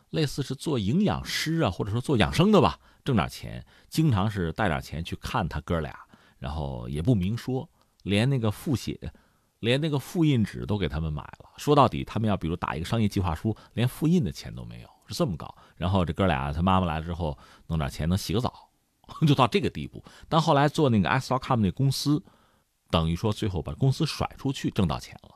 Speaker 3: 类似是做营养师啊，或者说做养生的吧，挣点钱，经常是带点钱去看他哥俩，然后也不明说，连那个复写。连那个复印纸都给他们买了。说到底，他们要比如打一个商业计划书，连复印的钱都没有，是这么搞。然后这哥俩，他妈妈来了之后，弄点钱能洗个澡，就到这个地步。但后来做那个 X.com 那公司，等于说最后把公司甩出去，挣到钱了。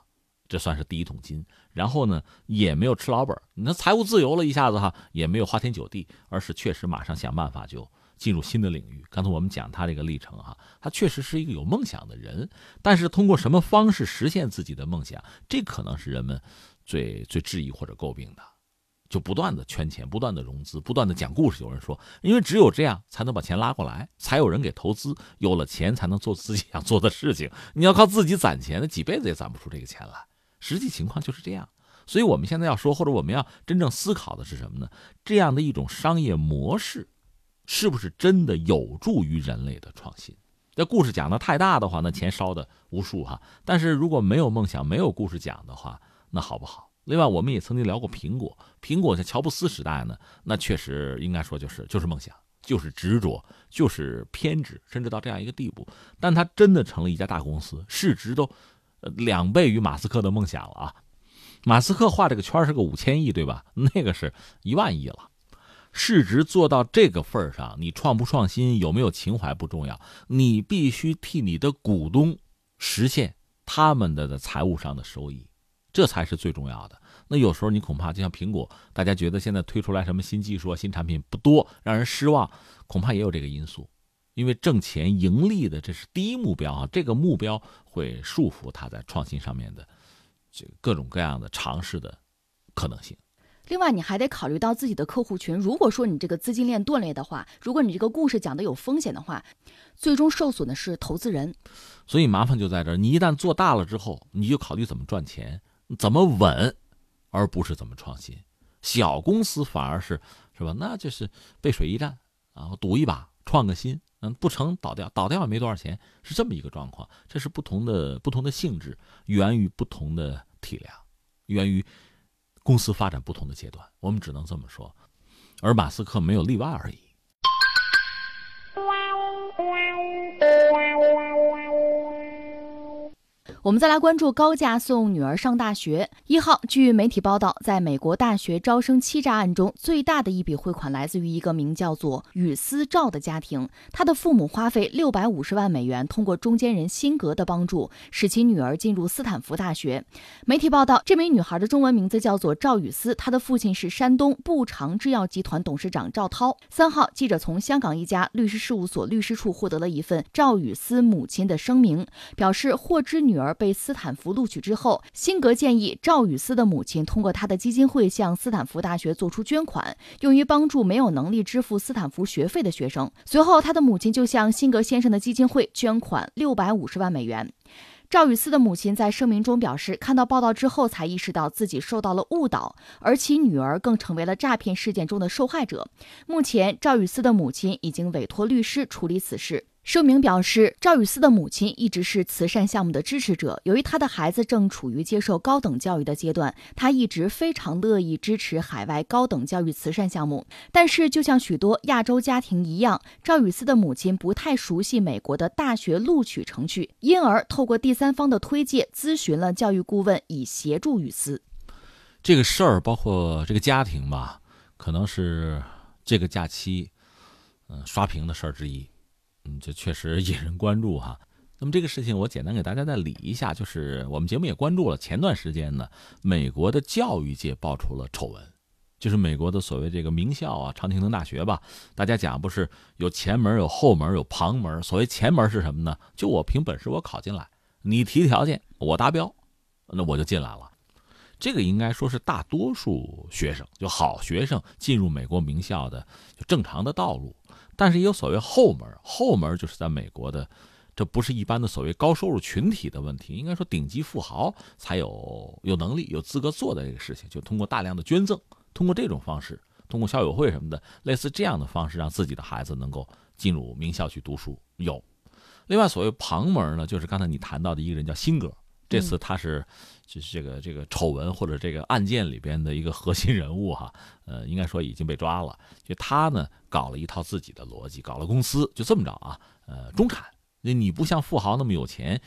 Speaker 3: 这算是第一桶金。然后呢，也没有吃老本，那财务自由了一下子哈，也没有花天酒地，而是确实马上想办法就进入新的领域。刚才我们讲他这个历程哈，他确实是一个有梦想的人，但是通过什么方式实现自己的梦想，这可能是人们最最质疑或者诟病的。就不断的圈钱，不断的融资，不断的讲故事。有人说，因为只有这样才能把钱拉过来，才有人给投资，有了钱才能做自己想做的事情。你要靠自己攒钱，那几辈子也攒不出这个钱来。实际情况就是这样。所以我们现在要说，或者我们要真正思考的是什么呢？这样的一种商业模式，是不是真的有助于人类的创新？这故事讲的太大的话，那钱烧的无数哈。但是如果没有梦想，没有故事讲的话，那好不好？另外，我们也曾经聊过苹果。苹果在乔布斯时代呢，那确实应该说就是就是梦想，就是执着，就是偏执，甚至到这样一个地步。但他真的成了一家大公司，市值都两倍于马斯克的梦想了啊！马斯克画这个圈是个五千亿，对吧？那个是一万亿了。市值做到这个份上，你创不创新，有没有情怀不重要，你必须替你的股东实现他们的财务上的收益。这才是最重要的。那有时候你恐怕就像苹果，大家觉得现在推出来什么新技术、新产品不多，让人失望，恐怕也有这个因素。因为挣钱、盈利的这是第一目标啊，这个目标会束缚他在创新上面的这各种各样的尝试的可能性。
Speaker 2: 另外，你还得考虑到自己的客户群。如果说你这个资金链断裂的话，如果你这个故事讲的有风险的话，最终受损的是投资人。
Speaker 3: 所以麻烦就在这儿，你一旦做大了之后，你就考虑怎么赚钱。怎么稳，而不是怎么创新？小公司反而是是吧？那就是背水一战啊，赌一把，创个新，嗯，不成倒掉，倒掉也没多少钱，是这么一个状况。这是不同的不同的性质，源于不同的体量，源于公司发展不同的阶段。我们只能这么说，而马斯克没有例外而已。
Speaker 2: 我们再来关注高价送女儿上大学。一号，据媒体报道，在美国大学招生欺诈案中，最大的一笔汇款来自于一个名叫做雨思赵的家庭。他的父母花费六百五十万美元，通过中间人辛格的帮助，使其女儿进入斯坦福大学。媒体报道，这名女孩的中文名字叫做赵雨思，她的父亲是山东步长制药集团董事长赵涛。三号，记者从香港一家律师事务所律师处获得了一份赵雨思母亲的声明，表示获知女儿。而被斯坦福录取之后，辛格建议赵雨思的母亲通过他的基金会向斯坦福大学做出捐款，用于帮助没有能力支付斯坦福学费的学生。随后，他的母亲就向辛格先生的基金会捐款六百五十万美元。赵雨思的母亲在声明中表示，看到报道之后才意识到自己受到了误导，而其女儿更成为了诈骗事件中的受害者。目前，赵雨思的母亲已经委托律师处理此事。声明表示，赵雨思的母亲一直是慈善项目的支持者。由于他的孩子正处于接受高等教育的阶段，他一直非常乐意支持海外高等教育慈善项目。但是，就像许多亚洲家庭一样，赵雨思的母亲不太熟悉美国的大学录取程序，因而透过第三方的推介咨询了教育顾问，以协助雨思。
Speaker 3: 这个事儿，包括这个家庭吧，可能是这个假期，嗯，刷屏的事儿之一。嗯，这确实引人关注哈。那么这个事情我简单给大家再理一下，就是我们节目也关注了。前段时间呢，美国的教育界爆出了丑闻，就是美国的所谓这个名校啊，常青藤大学吧。大家讲不是有前门、有后门、有旁门。所谓前门是什么呢？就我凭本事我考进来，你提条件我达标，那我就进来了。这个应该说是大多数学生，就好学生进入美国名校的就正常的道路。但是也有所谓后门，后门就是在美国的，这不是一般的所谓高收入群体的问题，应该说顶级富豪才有有能力、有资格做的这个事情，就通过大量的捐赠，通过这种方式，通过校友会什么的，类似这样的方式，让自己的孩子能够进入名校去读书。有，另外所谓旁门呢，就是刚才你谈到的一个人叫辛格，这次他是。就是这个这个丑闻或者这个案件里边的一个核心人物哈，呃，应该说已经被抓了。就他呢，搞了一套自己的逻辑，搞了公司，就这么着啊。呃，中产，那你不像富豪那么有钱，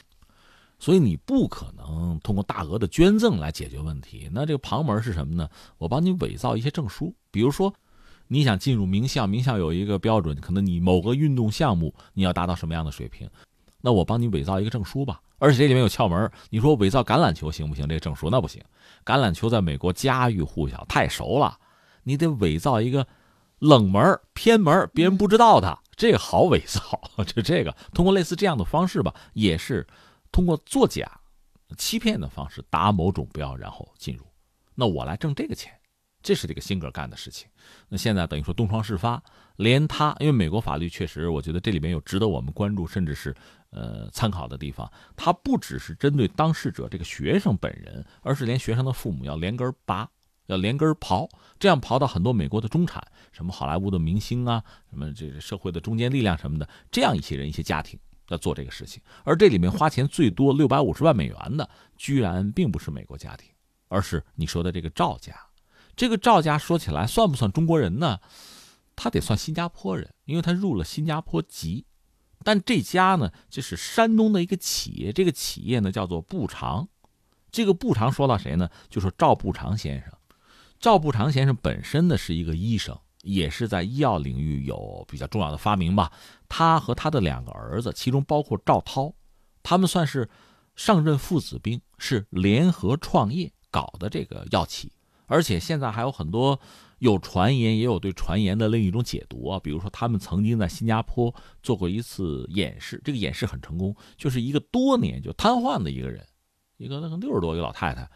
Speaker 3: 所以你不可能通过大额的捐赠来解决问题。那这个旁门是什么呢？我帮你伪造一些证书，比如说你想进入名校，名校有一个标准，可能你某个运动项目你要达到什么样的水平，那我帮你伪造一个证书吧。而且这里面有窍门。你说伪造橄榄球行不行？这个证书那不行。橄榄球在美国家喻户晓，太熟了。你得伪造一个冷门、偏门，别人不知道的，这个好伪造。就这个，通过类似这样的方式吧，也是通过作假、欺骗的方式达某种标，然后进入。那我来挣这个钱，这是这个辛格干的事情。那现在等于说东窗事发，连他，因为美国法律确实，我觉得这里面有值得我们关注，甚至是。呃，参考的地方，它不只是针对当事者这个学生本人，而是连学生的父母要连根拔，要连根刨，这样刨到很多美国的中产，什么好莱坞的明星啊，什么这个社会的中坚力量什么的，这样一些人、一些家庭在做这个事情。而这里面花钱最多六百五十万美元的，居然并不是美国家庭，而是你说的这个赵家。这个赵家说起来算不算中国人呢？他得算新加坡人，因为他入了新加坡籍。但这家呢，这是山东的一个企业，这个企业呢叫做步长。这个步长说到谁呢？就说赵步长先生。赵步长先生本身呢是一个医生，也是在医药领域有比较重要的发明吧。他和他的两个儿子，其中包括赵涛，他们算是上任父子兵，是联合创业搞的这个药企，而且现在还有很多。有传言，也有对传言的另一种解读啊。比如说，他们曾经在新加坡做过一次演示，这个演示很成功，就是一个多年就瘫痪的一个人，一个那个六十多一个老太太，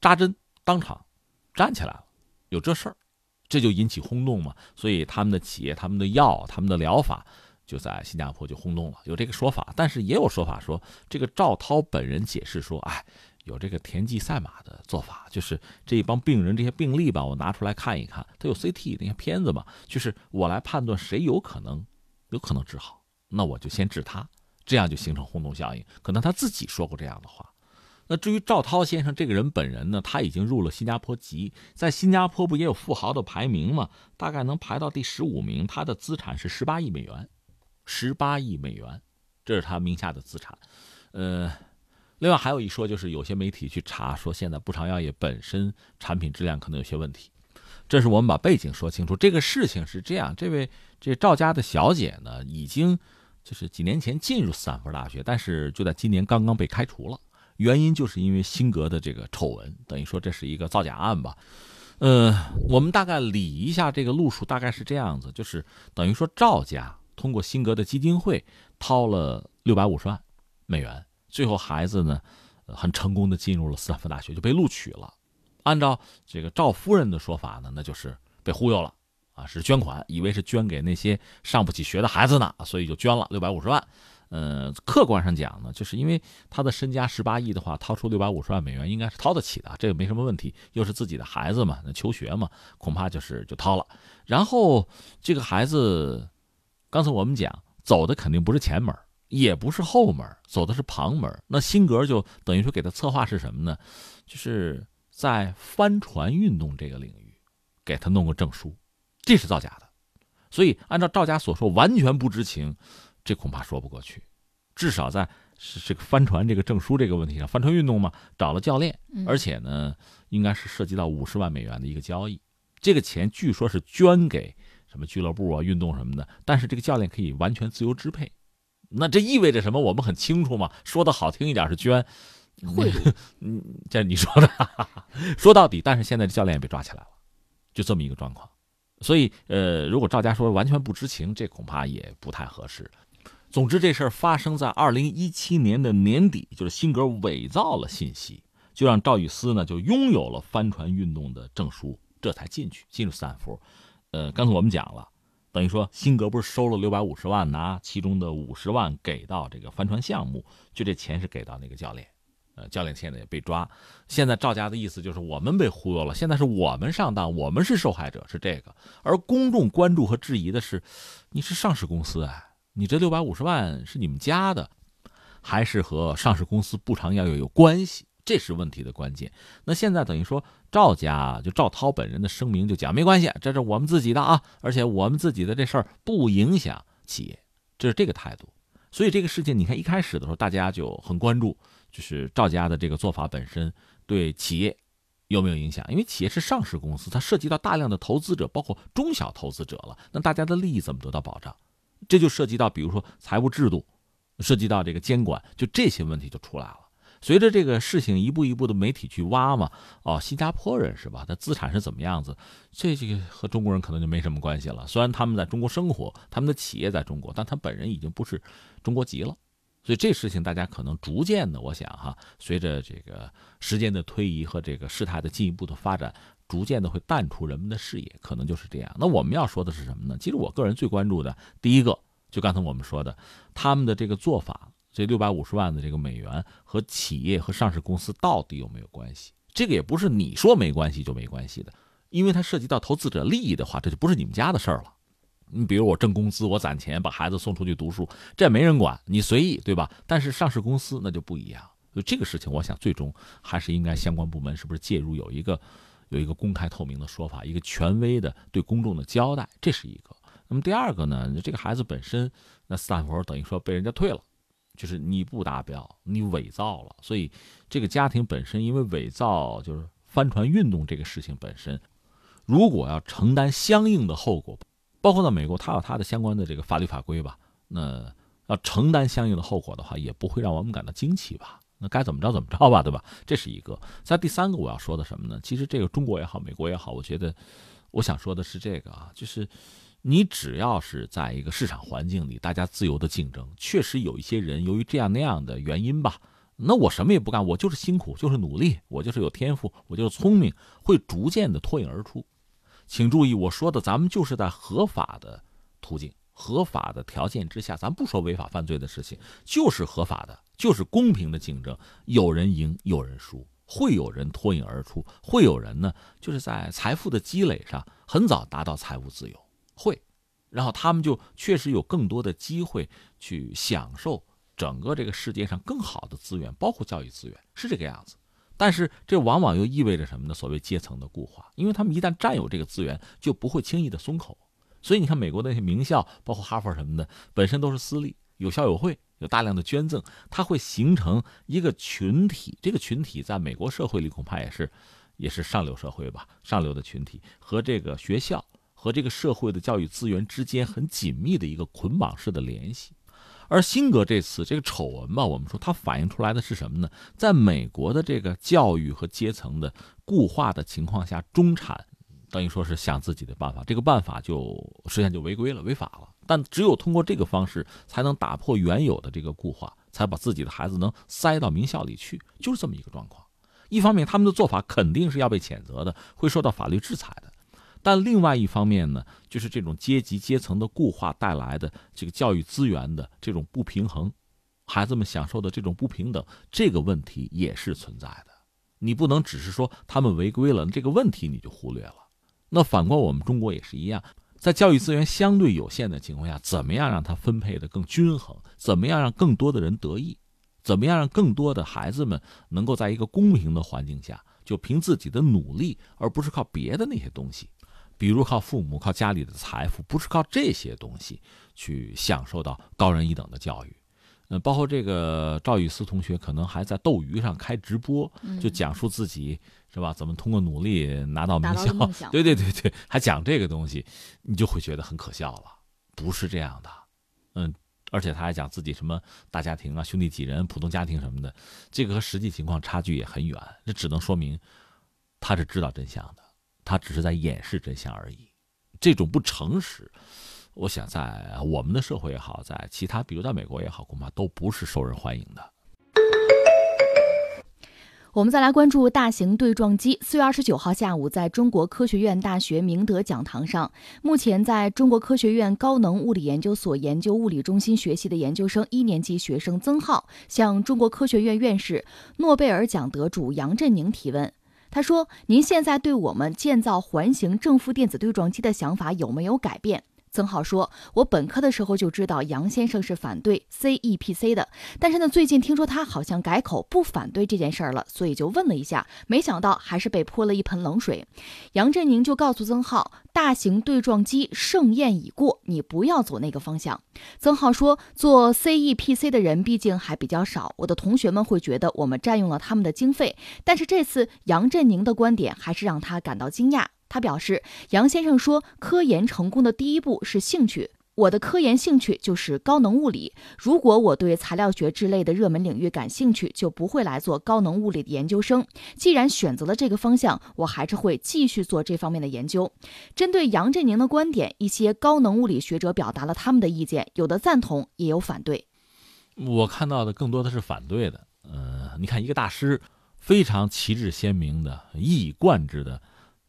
Speaker 3: 扎针当场站起来了，有这事儿，这就引起轰动嘛。所以他们的企业、他们的药、他们的疗法就在新加坡就轰动了，有这个说法。但是也有说法说，这个赵涛本人解释说，哎。有这个田忌赛马的做法，就是这一帮病人这些病例吧，我拿出来看一看，他有 CT 那些片子嘛，就是我来判断谁有可能有可能治好，那我就先治他，这样就形成轰动效应。可能他自己说过这样的话。那至于赵涛先生这个人本人呢，他已经入了新加坡籍，在新加坡不也有富豪的排名吗？大概能排到第十五名，他的资产是十八亿美元，十八亿美元，这是他名下的资产，呃。另外还有一说，就是有些媒体去查说，现在步长药业本身产品质量可能有些问题。这是我们把背景说清楚。这个事情是这样：这位这赵家的小姐呢，已经就是几年前进入斯坦福大学，但是就在今年刚刚被开除了。原因就是因为辛格的这个丑闻，等于说这是一个造假案吧。呃，我们大概理一下这个路数，大概是这样子：就是等于说赵家通过辛格的基金会掏了六百五十万美元。最后孩子呢，很成功的进入了斯坦福大学，就被录取了。按照这个赵夫人的说法呢，那就是被忽悠了啊，是捐款，以为是捐给那些上不起学的孩子呢，所以就捐了六百五十万。嗯，客观上讲呢，就是因为他的身家十八亿的话，掏出六百五十万美元应该是掏得起的，这个没什么问题。又是自己的孩子嘛，那求学嘛，恐怕就是就掏了。然后这个孩子，刚才我们讲走的肯定不是前门。也不是后门，走的是旁门。那辛格就等于说给他策划是什么呢？就是在帆船运动这个领域，给他弄个证书，这是造假的。所以按照赵家所说，完全不知情，这恐怕说不过去。至少在是这个帆船这个证书这个问题上，帆船运动嘛，找了教练，而且呢，应该是涉及到五十万美元的一个交易。这个钱据说是捐给什么俱乐部啊、运动什么的，但是这个教练可以完全自由支配。那这意味着什么？我们很清楚嘛。说的好听一点是捐，
Speaker 2: 贿赂。
Speaker 3: 嗯，这你说的。说到底，但是现在这教练也被抓起来了，就这么一个状况。所以，呃，如果赵家说完全不知情，这恐怕也不太合适。总之，这事儿发生在二零一七年的年底，就是辛格伪造了信息，就让赵雨思呢就拥有了帆船运动的证书，这才进去进入斯坦福。呃，刚才我们讲了。等于说，辛格不是收了六百五十万，拿其中的五十万给到这个帆船项目，就这钱是给到那个教练，呃，教练现在也被抓。现在赵家的意思就是我们被忽悠了，现在是我们上当，我们是受害者，是这个。而公众关注和质疑的是，你是上市公司啊，你这六百五十万是你们家的，还是和上市公司不常要有有关系？这是问题的关键。那现在等于说，赵家就赵涛本人的声明就讲没关系，这是我们自己的啊，而且我们自己的这事儿不影响企业，这是这个态度。所以这个事情，你看一开始的时候，大家就很关注，就是赵家的这个做法本身对企业有没有影响？因为企业是上市公司，它涉及到大量的投资者，包括中小投资者了，那大家的利益怎么得到保障？这就涉及到，比如说财务制度。涉及到这个监管，就这些问题就出来了。随着这个事情一步一步的媒体去挖嘛，哦，新加坡人是吧？他资产是怎么样子？这这个和中国人可能就没什么关系了。虽然他们在中国生活，他们的企业在中国，但他本人已经不是中国籍了。所以这事情大家可能逐渐的，我想哈，随着这个时间的推移和这个事态的进一步的发展，逐渐的会淡出人们的视野，可能就是这样。那我们要说的是什么呢？其实我个人最关注的，第一个就刚才我们说的，他们的这个做法。这六百五十万的这个美元和企业和上市公司到底有没有关系？这个也不是你说没关系就没关系的，因为它涉及到投资者利益的话，这就不是你们家的事儿了。你比如我挣工资，我攒钱把孩子送出去读书，这没人管，你随意，对吧？但是上市公司那就不一样。所以这个事情，我想最终还是应该相关部门是不是介入，有一个有一个公开透明的说法，一个权威的对公众的交代，这是一个。那么第二个呢？这个孩子本身，那斯坦福等于说被人家退了。就是你不达标，你伪造了，所以这个家庭本身因为伪造，就是帆船运动这个事情本身，如果要承担相应的后果，包括在美国，它有它的相关的这个法律法规吧，那要承担相应的后果的话，也不会让我们感到惊奇吧？那该怎么着怎么着吧，对吧？这是一个。在第三个我要说的什么呢？其实这个中国也好，美国也好，我觉得我想说的是这个啊，就是。你只要是在一个市场环境里，大家自由的竞争，确实有一些人由于这样那样的原因吧，那我什么也不干，我就是辛苦，就是努力，我就是有天赋，我就是聪明，会逐渐的脱颖而出。请注意，我说的咱们就是在合法的途径、合法的条件之下，咱不说违法犯罪的事情，就是合法的，就是公平的竞争，有人赢，有人输，会有人脱颖而出，会有人呢，就是在财富的积累上很早达到财务自由。会，然后他们就确实有更多的机会去享受整个这个世界上更好的资源，包括教育资源，是这个样子。但是这往往又意味着什么呢？所谓阶层的固化，因为他们一旦占有这个资源，就不会轻易的松口。所以你看，美国那些名校，包括哈佛什么的，本身都是私立，有校友会，有大量的捐赠，它会形成一个群体。这个群体在美国社会里恐怕也是，也是上流社会吧，上流的群体和这个学校。和这个社会的教育资源之间很紧密的一个捆绑式的联系，而辛格这次这个丑闻吧，我们说它反映出来的是什么呢？在美国的这个教育和阶层的固化的情况下，中产等于说是想自己的办法，这个办法就实际上就违规了、违法了。但只有通过这个方式，才能打破原有的这个固化，才把自己的孩子能塞到名校里去，就是这么一个状况。一方面，他们的做法肯定是要被谴责的，会受到法律制裁的。但另外一方面呢，就是这种阶级阶层的固化带来的这个教育资源的这种不平衡，孩子们享受的这种不平等，这个问题也是存在的。你不能只是说他们违规了，这个问题你就忽略了。那反观我们中国也是一样，在教育资源相对有限的情况下，怎么样让它分配的更均衡？怎么样让更多的人得益？怎么样让更多的孩子们能够在一个公平的环境下，就凭自己的努力，而不是靠别的那些东西？比如靠父母、靠家里的财富，不是靠这些东西去享受到高人一等的教育。嗯，包括这个赵雨思同学，可能还在斗鱼上开直播，就讲述自己是吧？怎么通过努力拿到名校？对对对对，还讲这个东西，你就会觉得很可笑了。不是这样的，嗯，而且他还讲自己什么大家庭啊、兄弟几人、普通家庭什么的，这个和实际情况差距也很远。这只能说明他是知道真相的。他只是在掩饰真相而已，这种不诚实，我想在我们的社会也好，在其他，比如在美国也好，恐怕都不是受人欢迎的。
Speaker 2: 我们再来关注大型对撞机。四月二十九号下午，在中国科学院大学明德讲堂上，目前在中国科学院高能物理研究所研究物理中心学习的研究生一年级学生曾浩，向中国科学院院士、诺贝尔奖得主杨振宁提问。他说：“您现在对我们建造环形正负电子对撞机的想法有没有改变？”曾浩说：“我本科的时候就知道杨先生是反对 CEPC 的，但是呢，最近听说他好像改口不反对这件事儿了，所以就问了一下，没想到还是被泼了一盆冷水。”杨振宁就告诉曾浩：“大型对撞机盛宴已过，你不要走那个方向。”曾浩说：“做 CEPC 的人毕竟还比较少，我的同学们会觉得我们占用了他们的经费。”但是这次杨振宁的观点还是让他感到惊讶。他表示，杨先生说，科研成功的第一步是兴趣，我的科研兴趣就是高能物理。如果我对材料学之类的热门领域感兴趣，就不会来做高能物理的研究生。既然选择了这个方向，我还是会继续做这方面的研究。针对杨振宁的观点，一些高能物理学者表达了他们的意见，有的赞同，也有反对。
Speaker 3: 我看到的更多的是反对的。呃，你看一个大师非常旗帜鲜明的、一以贯之的。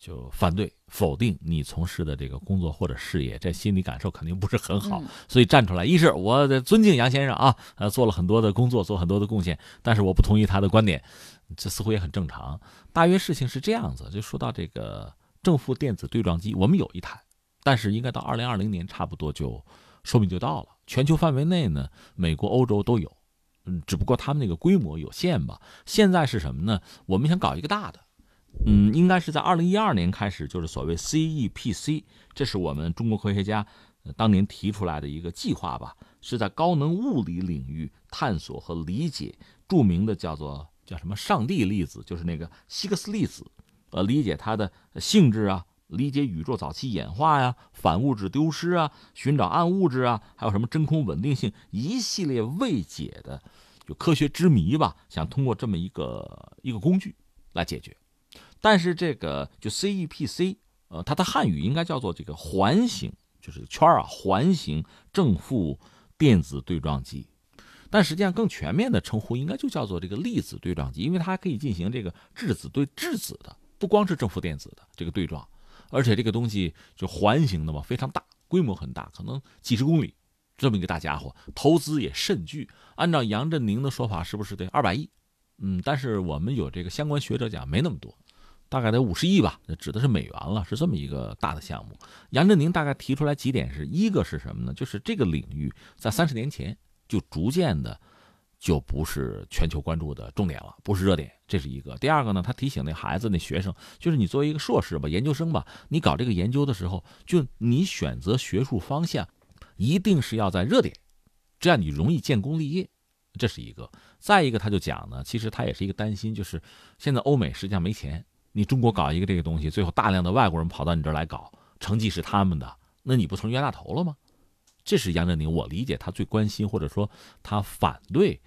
Speaker 3: 就反对否定你从事的这个工作或者事业，这心理感受肯定不是很好，所以站出来，一是我尊敬杨先生啊，呃，做了很多的工作，做很多的贡献，但是我不同意他的观点，这似乎也很正常。大约事情是这样子，就说到这个正负电子对撞机，我们有一台，但是应该到二零二零年差不多就寿命就到了。全球范围内呢，美国、欧洲都有，嗯，只不过他们那个规模有限吧。现在是什么呢？我们想搞一个大的。嗯，应该是在二零一二年开始，就是所谓 CEPC，这是我们中国科学家当年提出来的一个计划吧，是在高能物理领域探索和理解著名的叫做叫什么上帝粒子，就是那个希格斯粒子，呃，理解它的性质啊，理解宇宙早期演化呀，反物质丢失啊，寻找暗物质啊，还有什么真空稳定性，一系列未解的就科学之谜吧，想通过这么一个一个工具来解决。但是这个就 CEPC，呃，它的汉语应该叫做这个环形，就是圈啊，环形正负电子对撞机。但实际上更全面的称呼应该就叫做这个粒子对撞机，因为它可以进行这个质子对质子的，不光是正负电子的这个对撞，而且这个东西就环形的嘛，非常大，规模很大，可能几十公里这么一个大家伙，投资也甚巨。按照杨振宁的说法，是不是得二百亿？嗯，但是我们有这个相关学者讲，没那么多。大概得五十亿吧，那指的是美元了，是这么一个大的项目。杨振宁大概提出来几点，是一个是什么呢？就是这个领域在三十年前就逐渐的就不是全球关注的重点了，不是热点，这是一个。第二个呢，他提醒那孩子、那学生，就是你作为一个硕士吧、研究生吧，你搞这个研究的时候，就你选择学术方向，一定是要在热点，这样你容易建功立业，这是一个。再一个，他就讲呢，其实他也是一个担心，就是现在欧美实际上没钱。你中国搞一个这个东西，最后大量的外国人跑到你这儿来搞，成绩是他们的，那你不成冤大头了吗？这是杨振宁，我理解他最关心或者说他反对，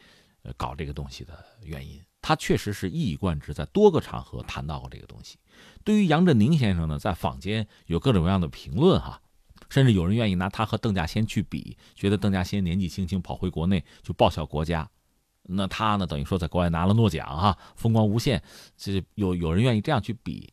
Speaker 3: 呃，搞这个东西的原因。他确实是一以贯之，在多个场合谈到过这个东西。对于杨振宁先生呢，在坊间有各种各样的评论哈，甚至有人愿意拿他和邓稼先去比，觉得邓稼先年纪轻轻跑回国内就报效国家。那他呢？等于说在国外拿了诺奖，哈，风光无限。这有有人愿意这样去比，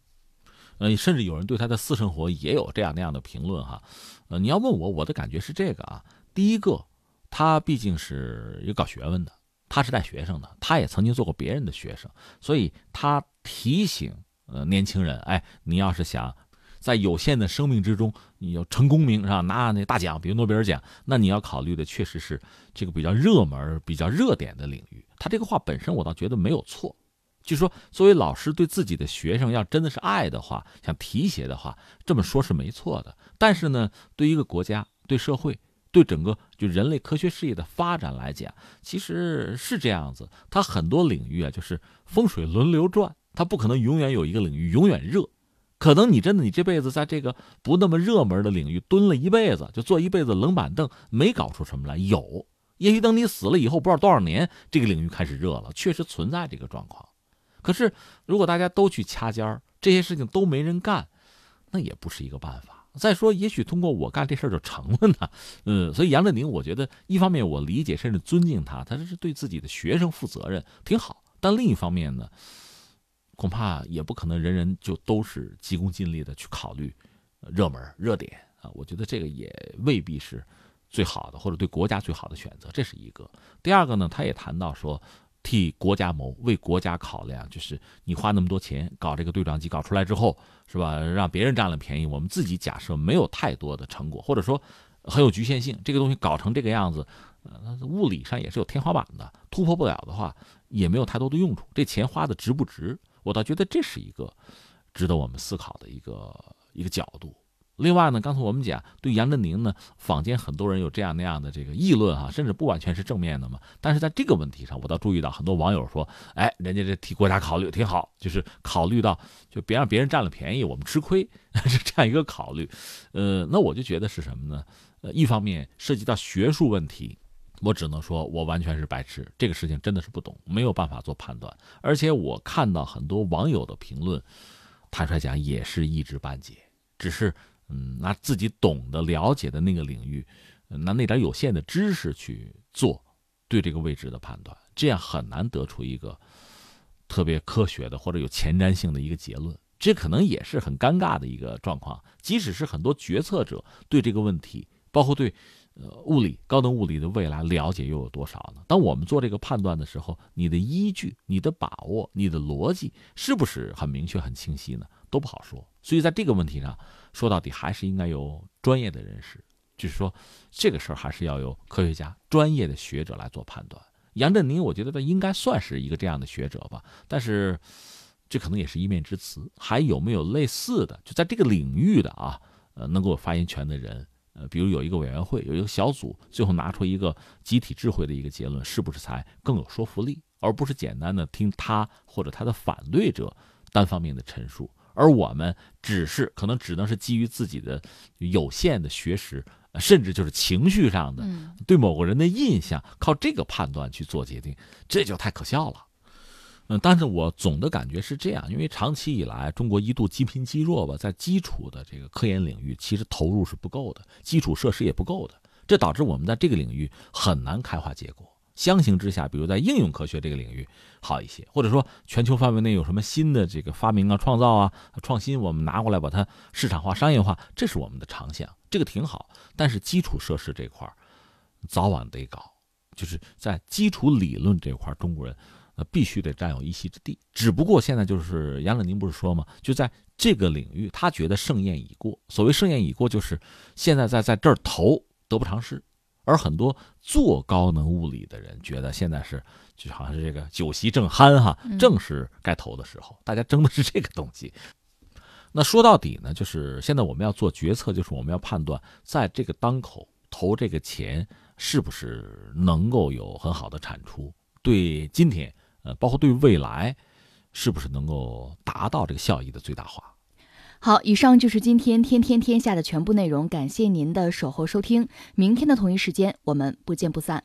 Speaker 3: 呃，甚至有人对他的私生活也有这样那样的评论，哈。呃，你要问我，我的感觉是这个啊。第一个，他毕竟是一个搞学问的，他是带学生的，他也曾经做过别人的学生，所以他提醒呃年轻人，哎，你要是想。在有限的生命之中，你要成功名是吧？拿那大奖，比如诺贝尔奖，那你要考虑的确实是这个比较热门、比较热点的领域。他这个话本身，我倒觉得没有错。就说作为老师对自己的学生，要真的是爱的话，想提携的话，这么说是没错的。但是呢，对一个国家、对社会、对整个就人类科学事业的发展来讲，其实是这样子。它很多领域啊，就是风水轮流转，它不可能永远有一个领域永远热。可能你真的，你这辈子在这个不那么热门的领域蹲了一辈子，就坐一辈子冷板凳，没搞出什么来。有，也许等你死了以后，不知道多少年，这个领域开始热了，确实存在这个状况。可是，如果大家都去掐尖儿，这些事情都没人干，那也不是一个办法。再说，也许通过我干这事儿就成了呢。嗯，所以杨振宁，我觉得一方面我理解甚至尊敬他，他这是对自己的学生负责任，挺好。但另一方面呢？恐怕也不可能人人就都是急功近利的去考虑热门热点啊！我觉得这个也未必是最好的，或者对国家最好的选择。这是一个。第二个呢，他也谈到说，替国家谋，为国家考量，就是你花那么多钱搞这个对撞机，搞出来之后，是吧？让别人占了便宜，我们自己假设没有太多的成果，或者说很有局限性，这个东西搞成这个样子，呃，物理上也是有天花板的，突破不了的话，也没有太多的用处。这钱花的值不值？我倒觉得这是一个值得我们思考的一个一个角度。另外呢，刚才我们讲对杨振宁呢，坊间很多人有这样那样的这个议论哈，甚至不完全是正面的嘛。但是在这个问题上，我倒注意到很多网友说，哎，人家这替国家考虑挺好，就是考虑到就别让别人占了便宜，我们吃亏 是这样一个考虑。呃，那我就觉得是什么呢？呃，一方面涉及到学术问题，我只能说我完全是白痴，这个事情真的是不懂，没有办法做判断。而且我看到很多网友的评论，坦率讲也是一知半解，只是嗯拿自己懂得了解的那个领域，拿那点有限的知识去做对这个位置的判断，这样很难得出一个特别科学的或者有前瞻性的一个结论。这可能也是很尴尬的一个状况。即使是很多决策者对这个问题，包括对，呃，物理高等物理的未来了解又有多少呢？当我们做这个判断的时候，你的依据、你的把握、你的逻辑是不是很明确、很清晰呢？都不好说。所以在这个问题上，说到底还是应该有专业的人士，就是说这个事儿还是要有科学家、专业的学者来做判断。杨振宁，我觉得他应该算是一个这样的学者吧，但是。这可能也是一面之词，还有没有类似的？就在这个领域的啊，呃，能够有发言权的人，呃，比如有一个委员会，有一个小组，最后拿出一个集体智慧的一个结论，是不是才更有说服力？而不是简单的听他或者他的反对者单方面的陈述，而我们只是可能只能是基于自己的有限的学识，甚至就是情绪上的对某个人的印象，靠这个判断去做决定，这就太可笑了。但是我总的感觉是这样，因为长期以来中国一度积贫积弱吧，在基础的这个科研领域，其实投入是不够的，基础设施也不够的，这导致我们在这个领域很难开花结果。相形之下，比如在应用科学这个领域好一些，或者说全球范围内有什么新的这个发明啊、创造啊、创新，我们拿过来把它市场化、商业化，这是我们的长项，这个挺好。但是基础设施这块儿早晚得搞，就是在基础理论这块儿中国人。那必须得占有一席之地。只不过现在就是杨振宁不是说吗？就在这个领域，他觉得盛宴已过。所谓盛宴已过，就是现在在在这儿投得不偿失。而很多做高能物理的人觉得现在是就好像是这个酒席正酣哈，正是该投的时候。大家争的是这个东西。那说到底呢，就是现在我们要做决策，就是我们要判断在这个当口投这个钱是不是能够有很好的产出，对今天。呃，包括对未来，是不是能够达到这个效益的最大化？
Speaker 2: 好，以上就是今天天天天下的全部内容，感谢您的守候收听，明天的同一时间我们不见不散。